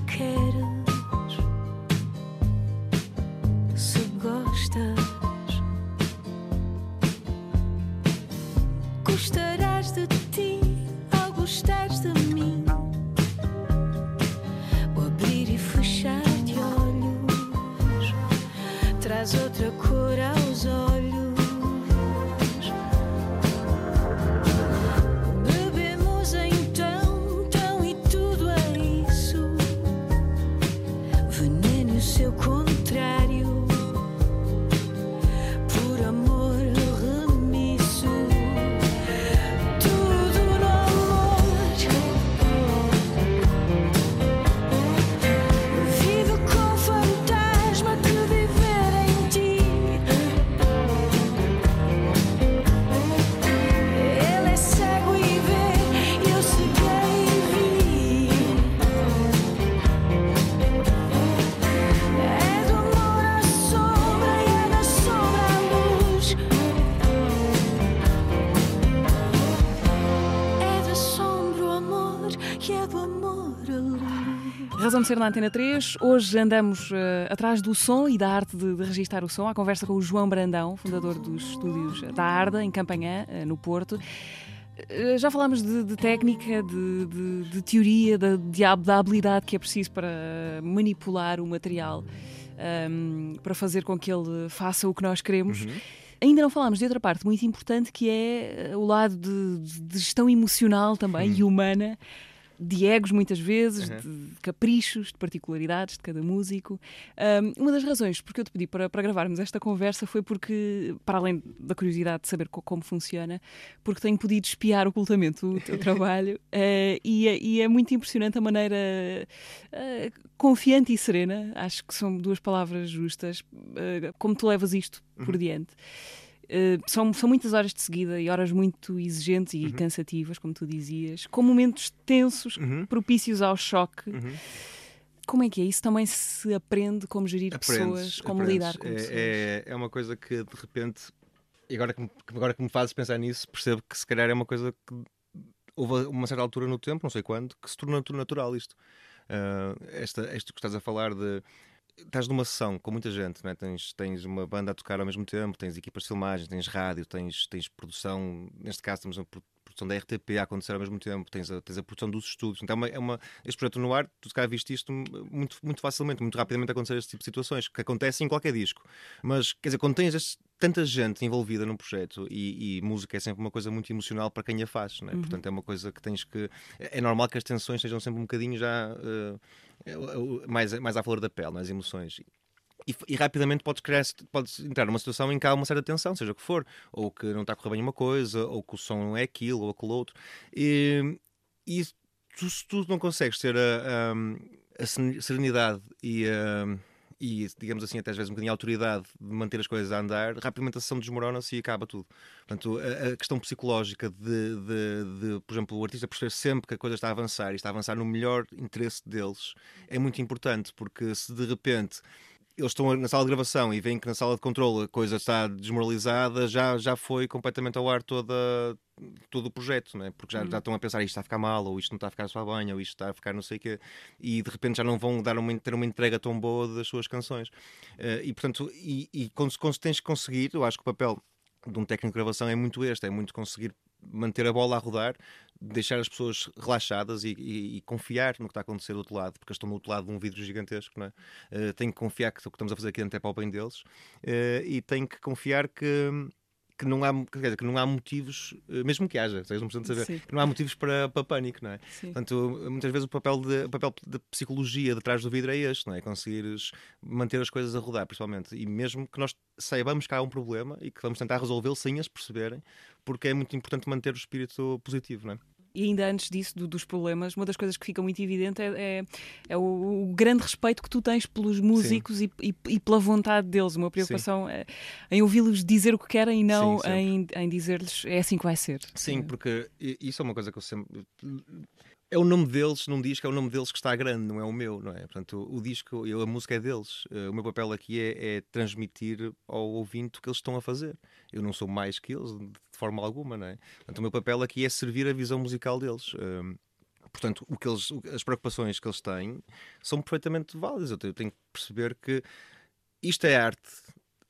ser na Antena 3. Hoje andamos eh, atrás do som e da arte de, de registar o som, à conversa com o João Brandão, fundador dos estúdios da Arda, em Campanhã, eh, no Porto. Eh, Já falámos de, de técnica, de, de- de teoria, da, da habilidade que é preciso para manipular o material, ahm, para fazer com que ele faça o que nós queremos. Ainda não falámos de outra parte muito importante que é o lado de, de- de gestão emocional também e humana, de egos muitas vezes, de caprichos, de particularidades de cada músico. Um, uma das razões porque eu te pedi para, para gravarmos esta conversa foi porque, para além da curiosidade de saber co- como funciona, porque tenho podido espiar ocultamente o teu trabalho eh, e, é, e é muito impressionante a maneira eh, confiante e serena, acho que são duas palavras justas, eh, como tu levas isto por diante. Uh, são, são muitas horas de seguida e horas muito exigentes e cansativas, como tu dizias, com momentos tensos, Uhum. propícios ao choque. Uhum. Como é que é? Isso também se aprende como gerir Aprendes, pessoas, como aprendes. lidar com é, pessoas. É, é uma coisa que de repente, e agora que, agora que me fazes pensar nisso, percebo que se calhar é uma coisa que houve uma certa altura no tempo, não sei quando, que se tornou natu- natural isto. Ah, esta, isto que estás a falar de. Estás numa sessão com muita gente, né? tens, tens uma banda a tocar ao mesmo tempo, tens equipas de filmagem, tens rádio, tens, tens produção, neste caso temos a pro- produção da RTP a acontecer ao mesmo tempo, tens a, tens a produção dos estúdios. Então é uma, é uma- este projeto no ar, tu calhar viste isto muito, muito facilmente, muito rapidamente acontecer este tipo de situações, que acontecem em qualquer disco. Mas, quer dizer, quando tens este- tanta gente envolvida num projeto e, e música é sempre uma coisa muito emocional para quem a faz, né? portanto é uma coisa que tens que. É normal que as tensões sejam sempre um bocadinho já eh, mais, mais à flor da pele, nas emoções. E, e rapidamente podes, criar, podes entrar numa situação em que há uma certa tensão, seja o que for, ou que não está a correr bem uma coisa, ou que o som não é aquilo, ou aquilo outro. E, e tu, se tu não consegues ter a, a- a seren- serenidade e a, e, digamos assim, até às vezes um bocadinho a autoridade de manter as coisas a andar, rapidamente a sessão desmorona-se e acaba tudo. Portanto, a, a questão psicológica de, de- de, por exemplo, o artista perceber sempre que a coisa está a avançar e está a avançar no melhor interesse deles é muito importante, porque se de repente eles estão na sala de gravação e veem que na sala de controle a coisa está desmoralizada, já, já foi completamente ao ar toda, todo o projeto, né? porque já, já estão a pensar isto está a ficar mal, ou isto não está a ficar só bem, ou isto está a ficar não sei o quê, e de repente já não vão dar uma, ter uma entrega tão boa das suas canções. Eh, e portanto, e, e quando, quando tens que conseguir, eu acho que o papel de um técnico de gravação é muito este, é muito conseguir manter a bola a rodar, deixar as pessoas relaxadas e, e- e confiar no que está a acontecer do outro lado, porque eles estão do outro lado de um vidro gigantesco, não é? Eh, tem que confiar que o que estamos a fazer aqui dentro é para o bem deles eh, e tem que confiar que que não há, quer dizer, que não há motivos, eh, mesmo que haja, vocês não precisam saber, Sim. que não há motivos para, para pânico, não é? Sim. Portanto, muitas vezes o papel de, o papel de psicologia detrás do vidro é este, não é? Conseguires manter as coisas a rodar, principalmente. E mesmo que nós saibamos que há um problema e que vamos tentar resolvê-lo sem as perceberem, porque é muito importante manter o espírito positivo, não é? E ainda antes disso, do- dos problemas, uma das coisas que fica muito evidente é, é- é o, o grande respeito que tu tens pelos músicos e, e- e pela vontade deles. Uma preocupação é, em ouvi-los dizer o que querem e não Sim, em, em dizer-lhes é assim que vai ser. Sim, porque isso é uma coisa que eu sempre. É o nome deles num disco, é o nome deles que está grande, não é o meu, não é? Portanto, o, o disco, eu, a música é deles. Uh, o meu papel aqui é, é, transmitir ao ouvinte o que eles estão a fazer. Eu não sou mais que eles, de forma alguma, não é? Portanto, o meu papel aqui é servir a visão musical deles. Uh, portanto, o que eles, as preocupações que eles têm são perfeitamente válidas. Eu tenho que perceber que isto é arte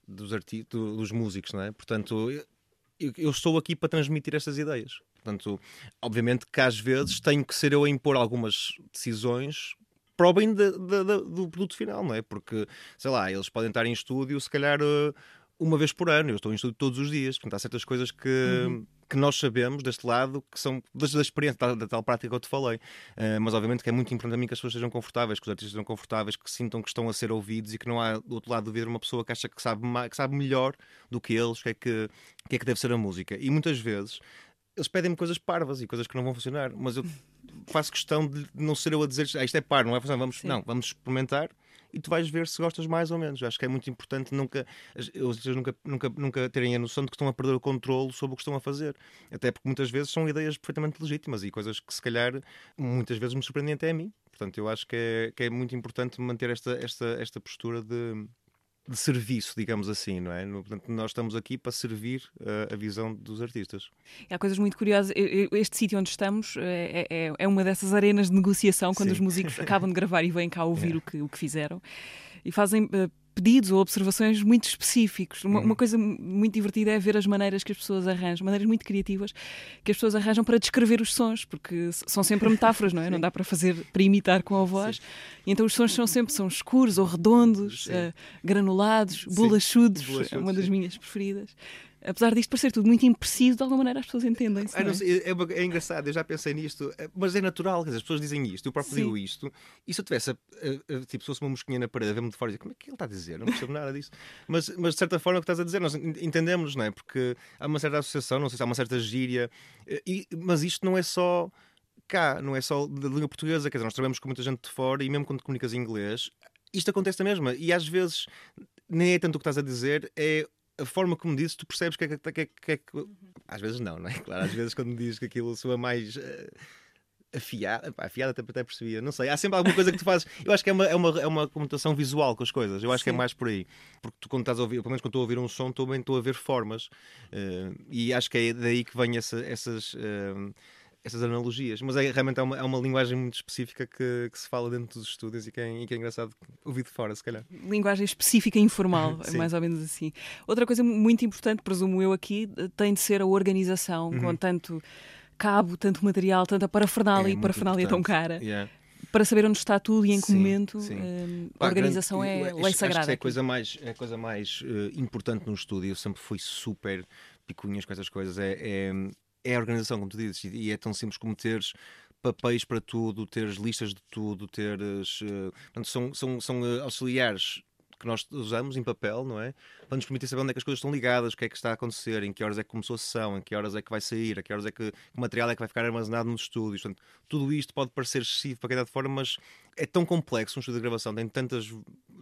dos, arti dos músicos, não é? Portanto, eu, eu estou aqui para transmitir estas ideias. Portanto, obviamente que às vezes tenho que ser eu a impor algumas decisões para o bem de, de, de, do produto final, não é? Porque, sei lá, eles podem estar em estúdio, se calhar, eh, uma vez por ano. Eu estou em estúdio todos os dias. Portanto, há certas coisas que, uhum. que nós sabemos deste lado que são da, da experiência, da, da, tal prática que eu te falei. Uh, mas, obviamente, que é muito importante a mim que as pessoas sejam confortáveis, que os artistas sejam confortáveis, que sintam que estão a ser ouvidos e que não há do outro lado do vidro uma pessoa que acha que sabe, que sabe melhor do que eles, o que, é que, que é que deve ser a música. E muitas vezes eles pedem-me coisas parvas e coisas que não vão funcionar, mas eu faço questão de não ser eu a dizer ah, isto é par, não vai funcionar, vamos, não, vamos experimentar e tu vais ver se gostas mais ou menos. Eu acho que é muito importante nunca, eles nunca, nunca, nunca terem a noção de que estão a perder o controle sobre o que estão a fazer. Até porque muitas vezes são ideias perfeitamente legítimas e coisas que se calhar muitas vezes me surpreendem até a mim. Portanto, eu acho que é, que é muito importante manter esta, esta, esta postura de de serviço, digamos assim, não é? Portanto, nós estamos aqui para servir uh, a visão dos artistas. Há coisas muito curiosas. Este sítio onde estamos é, é, é, uma dessas arenas de negociação, quando Sim. os músicos acabam de gravar e vêm cá ouvir é. o, que, o que fizeram. E fazem uh, pedidos ou observações muito específicos. Uma, uhum. uma, coisa muito divertida é ver as maneiras que as pessoas arranjam, maneiras muito criativas que as pessoas arranjam para descrever os sons, porque são sempre metáforas, não é? Não dá para fazer, para imitar com a voz. E então os sons são sempre são escuros ou redondos, uh, granulados, bolachudos, é uma das minhas preferidas apesar disto parecer tudo muito impreciso, de alguma maneira as pessoas entendem ah, é? É, é, engraçado, eu já pensei nisto, eh, mas é natural, as pessoas dizem isto, eu próprio Sim. digo isto, e se eu tivesse, a, a, a, tipo, se fosse uma mosquinha na parede, ver-me de fora e dizer, como é que ele está a dizer? Não percebo nada disso. Mas, mas de certa forma, o que estás a dizer, nós entendemos, não é? Porque há uma certa associação, não sei se há uma certa gíria, eh, e, mas isto não é só cá, não é só da língua portuguesa, quer dizer, nós trabalhamos com muita gente de fora e mesmo quando comunicas em inglês, isto acontece a mesma. E às vezes nem é tanto o que estás a dizer, é a forma como dizes, tu percebes que é que, que, é que, é que... Uhum. Às vezes não, não é? Claro, às vezes quando dizes que aquilo soa mais. Uh, afiada, pá, afiada até, até percebia, não sei, há sempre alguma coisa que tu fazes. Eu acho que é uma, é uma, é uma conotação visual com as coisas, eu acho Sim. que é mais por aí. Porque tu, quando estás a ouvir, pelo menos quando estou a ouvir um som, também estou a ver formas, uh, e acho que é daí que vem essa, essas. Uh, essas analogias, mas é, realmente é uma, é uma linguagem muito específica que, que se fala dentro dos estúdios e que, é, e que é engraçado ouvir de fora, se calhar. Linguagem específica e informal, é mais ou menos assim. Outra coisa muito importante, presumo eu aqui, tem de ser a organização, uhum. com tanto cabo, tanto material, tanta parafernália é, e parafernália tão cara. Yeah. Para saber onde está tudo e em que sim, momento sim. Uh, a organização grande, é lei sagrada. é a coisa mais, é a coisa mais uh, importante no estúdio. Eu sempre fui super picunhas com essas coisas. É, é, é a organização, como tu dizes, e é tão simples como teres papéis para tudo, teres listas de tudo, teres. Uh, portanto, são, são, são uh, auxiliares que nós usamos em papel, não é? Para nos permitir saber onde é que as coisas estão ligadas, o que é que está a acontecer, em que horas é que começou a sessão, em que horas é que vai sair, a que horas é que o material é que vai ficar armazenado nos estúdios. Portanto, tudo isto pode parecer excessivo para quem está de fora, mas é tão complexo um estúdio de gravação, tem tantas,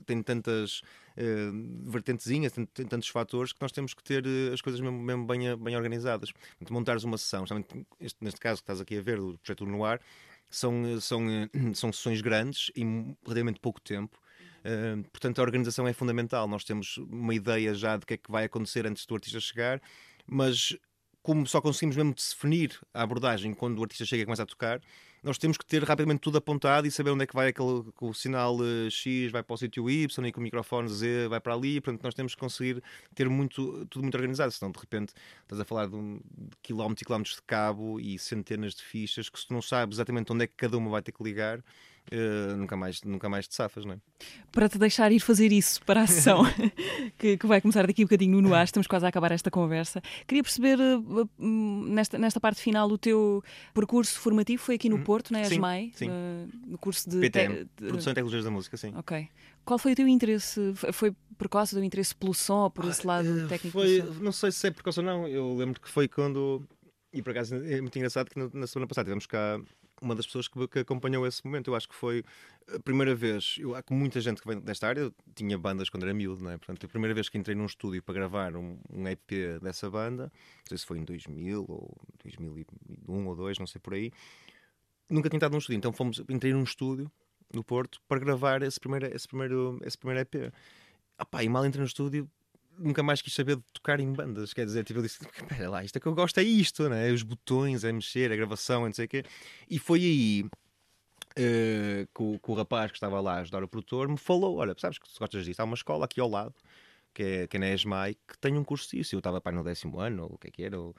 tem tantas uh, vertentezinhas, tem, tem, tantos fatores que nós temos que ter uh, as coisas mesmo, mesmo bem, bem organizadas. Portanto, montares uma sessão, este, neste caso que estás aqui a ver, o projeto no ar, são, são, são sessões grandes em relativamente pouco tempo portanto, a organização é fundamental. Nós temos uma ideia já de que é que vai acontecer antes do artista chegar, mas como só conseguimos mesmo definir a abordagem quando o artista chega e começa a tocar, nós temos que ter rapidamente tudo apontado e saber onde é que vai aquele, o sinal uh, X vai para o sítio Y e que o microfone Z vai para ali. Portanto, nós temos que conseguir ter muito, tudo muito organizado, senão de repente estás a falar de, um, de quilómetros e quilómetros de cabo e centenas de fichas que se tu não sabes exatamente onde é que cada uma vai ter que ligar, Uh, nunca, mais, nunca mais te safas, não é? Para te deixar ir fazer isso para a sessão que, que, vai começar daqui um bocadinho no ar, estamos quase a acabar esta conversa. Queria perceber, uh, nesta, nesta parte final, o teu percurso formativo foi aqui no uhum. Porto, na ESMAI, sim, sim. No curso de, PTM, de... Produção e Tecnologias da Música, sim. Ok. Qual foi o teu interesse? Foi precoce o teu interesse pelo som ou por esse lado técnico? Foi, não sei se é precoce ou não, eu lembro que foi quando. E por acaso é muito engraçado que na semana passada tivemos cá uma das pessoas que, que, acompanhou esse momento. Eu acho que foi a primeira vez. Eu, há muita gente que vem desta área. Eu tinha bandas quando era miúdo, não é? Portanto, a primeira vez que entrei num estúdio para gravar um, um EP dessa banda, não sei se foi em 2000 ou 2001 ou 2002, não sei por aí. nunca tinha estado num estúdio, então fomos, entrei num estúdio no Porto para gravar esse primeiro, esse primeiro, esse primeiro EP. Ah, e mal entrei no estúdio, nunca mais quis saber de tocar em bandas. Quer dizer, tipo, eu disse: espera lá, isto é que eu gosto, é isto, né? os botões, é mexer, a gravação, não sei o quê. E foi aí uh, que, o, que o rapaz que estava lá a ajudar o produtor me falou: olha, sabes que se gostas disso, há uma escola aqui ao lado, que é, que é na ESMAI, que tem um curso disso. Eu estava para no décimo ano, ou o que é que era, ou...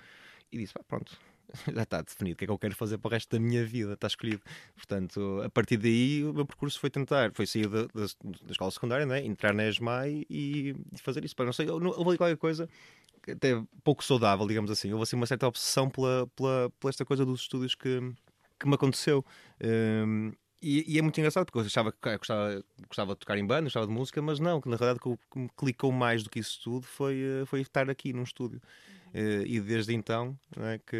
e disse: ah, pronto, já está definido o que é que eu quero fazer para o resto da minha vida, está escolhido. Portanto, a partir daí, o meu percurso foi tentar, foi sair da, da, da escola secundária, né? entrar na ESMAI e, e fazer isso. Para não sei, houve qualquer coisa até pouco saudável, digamos assim. Houve assim uma certa obsessão pela, pela, pela esta coisa dos estudos que, que me aconteceu. Um, e, e, é muito engraçado porque eu achava que gostava, gostava de tocar em banda, gostava de música, mas não, que na realidade o que me clicou mais do que isso tudo foi, eh, foi estar aqui num estúdio. Uh, e desde então, é, que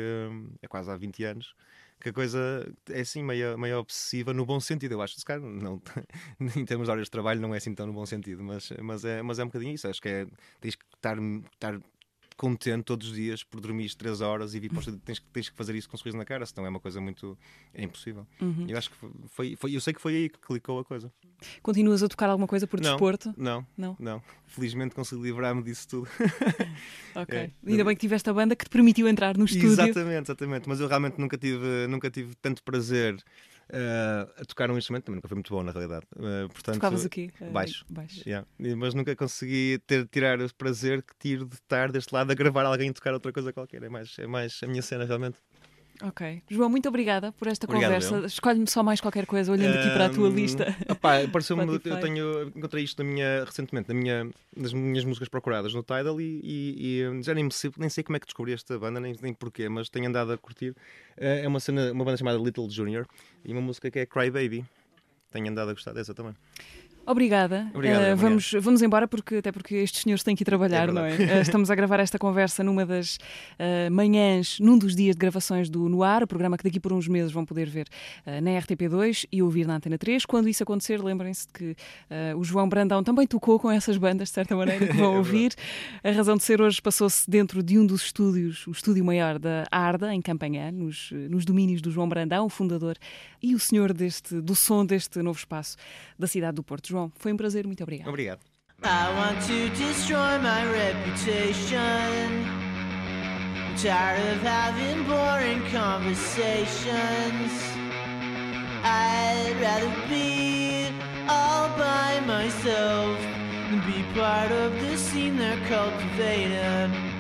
é quase há 20 anos, que a coisa é assim meio, meio obsessiva no bom sentido. Eu acho que, não, em termos de horas de trabalho, não é assim tão no bom sentido, mas, mas, é, mas é um bocadinho isso. Acho que é, tens que estar, estar contente todos os dias por dormir 3 horas e vir para o tens, tens que fazer isso com um sorriso na cara, senão é uma coisa muito. é impossível. Uhum. Eu acho que foi, foi, eu sei que foi aí que clicou a coisa. Continuas a tocar alguma coisa por não, desporto? Não, não, não. Felizmente consegui livrar-me disso tudo. ok. É. Ainda bem que tiveste a banda que te permitiu entrar no estúdio. Exatamente, exatamente. Mas eu realmente nunca tive, nunca tive tanto prazer Uh, a tocar um instrumento também nunca foi muito bom, na realidade. Uh, portanto, Tocavas o quê? Baixo. baixo. Yeah. Mas nunca consegui ter, tirar o prazer que tiro de estar deste lado a gravar alguém e tocar outra coisa qualquer. É mais, é mais a minha cena, realmente. Ok. João, muito obrigada por esta Obrigado, conversa. Escolhe-me só mais qualquer coisa, olhando aqui para a tua lista. pareceu-me, eu tenho, encontrei isto na minha, recentemente na minha, nas minhas músicas procuradas no Tidal e, e, e já nem, nem sei como é que descobri esta banda, nem, nem porquê, mas tenho andado a curtir. É uma, cena, uma banda chamada Little Junior e uma música que é Cry Baby. Tenho andado a gostar dessa também. Obrigada. uh, vamos, vamos embora, porque, até porque estes senhores têm que ir trabalhar, é não é? Uh, estamos a gravar esta conversa numa das uh, manhãs, num dos dias de gravações do Noar, o programa que daqui por uns meses vão poder ver na RTP2 e ouvir na Antena 3. Quando isso acontecer, lembrem-se que o João Brandão também tocou com essas bandas, de certa maneira, que vão é ouvir. a razão de ser hoje passou-se dentro de um dos estúdios, o estúdio maior da Arda, em Campanhã, nos, nos domínios do João Brandão, o fundador e o senhor deste, do som deste novo espaço da cidade do Porto. João, foi um prazer, muito obrigado. Obrigado. I want to destroy my reputation. I'm tired of having boring conversations. I'd rather be all by myself than be part of the scene they're cultivating.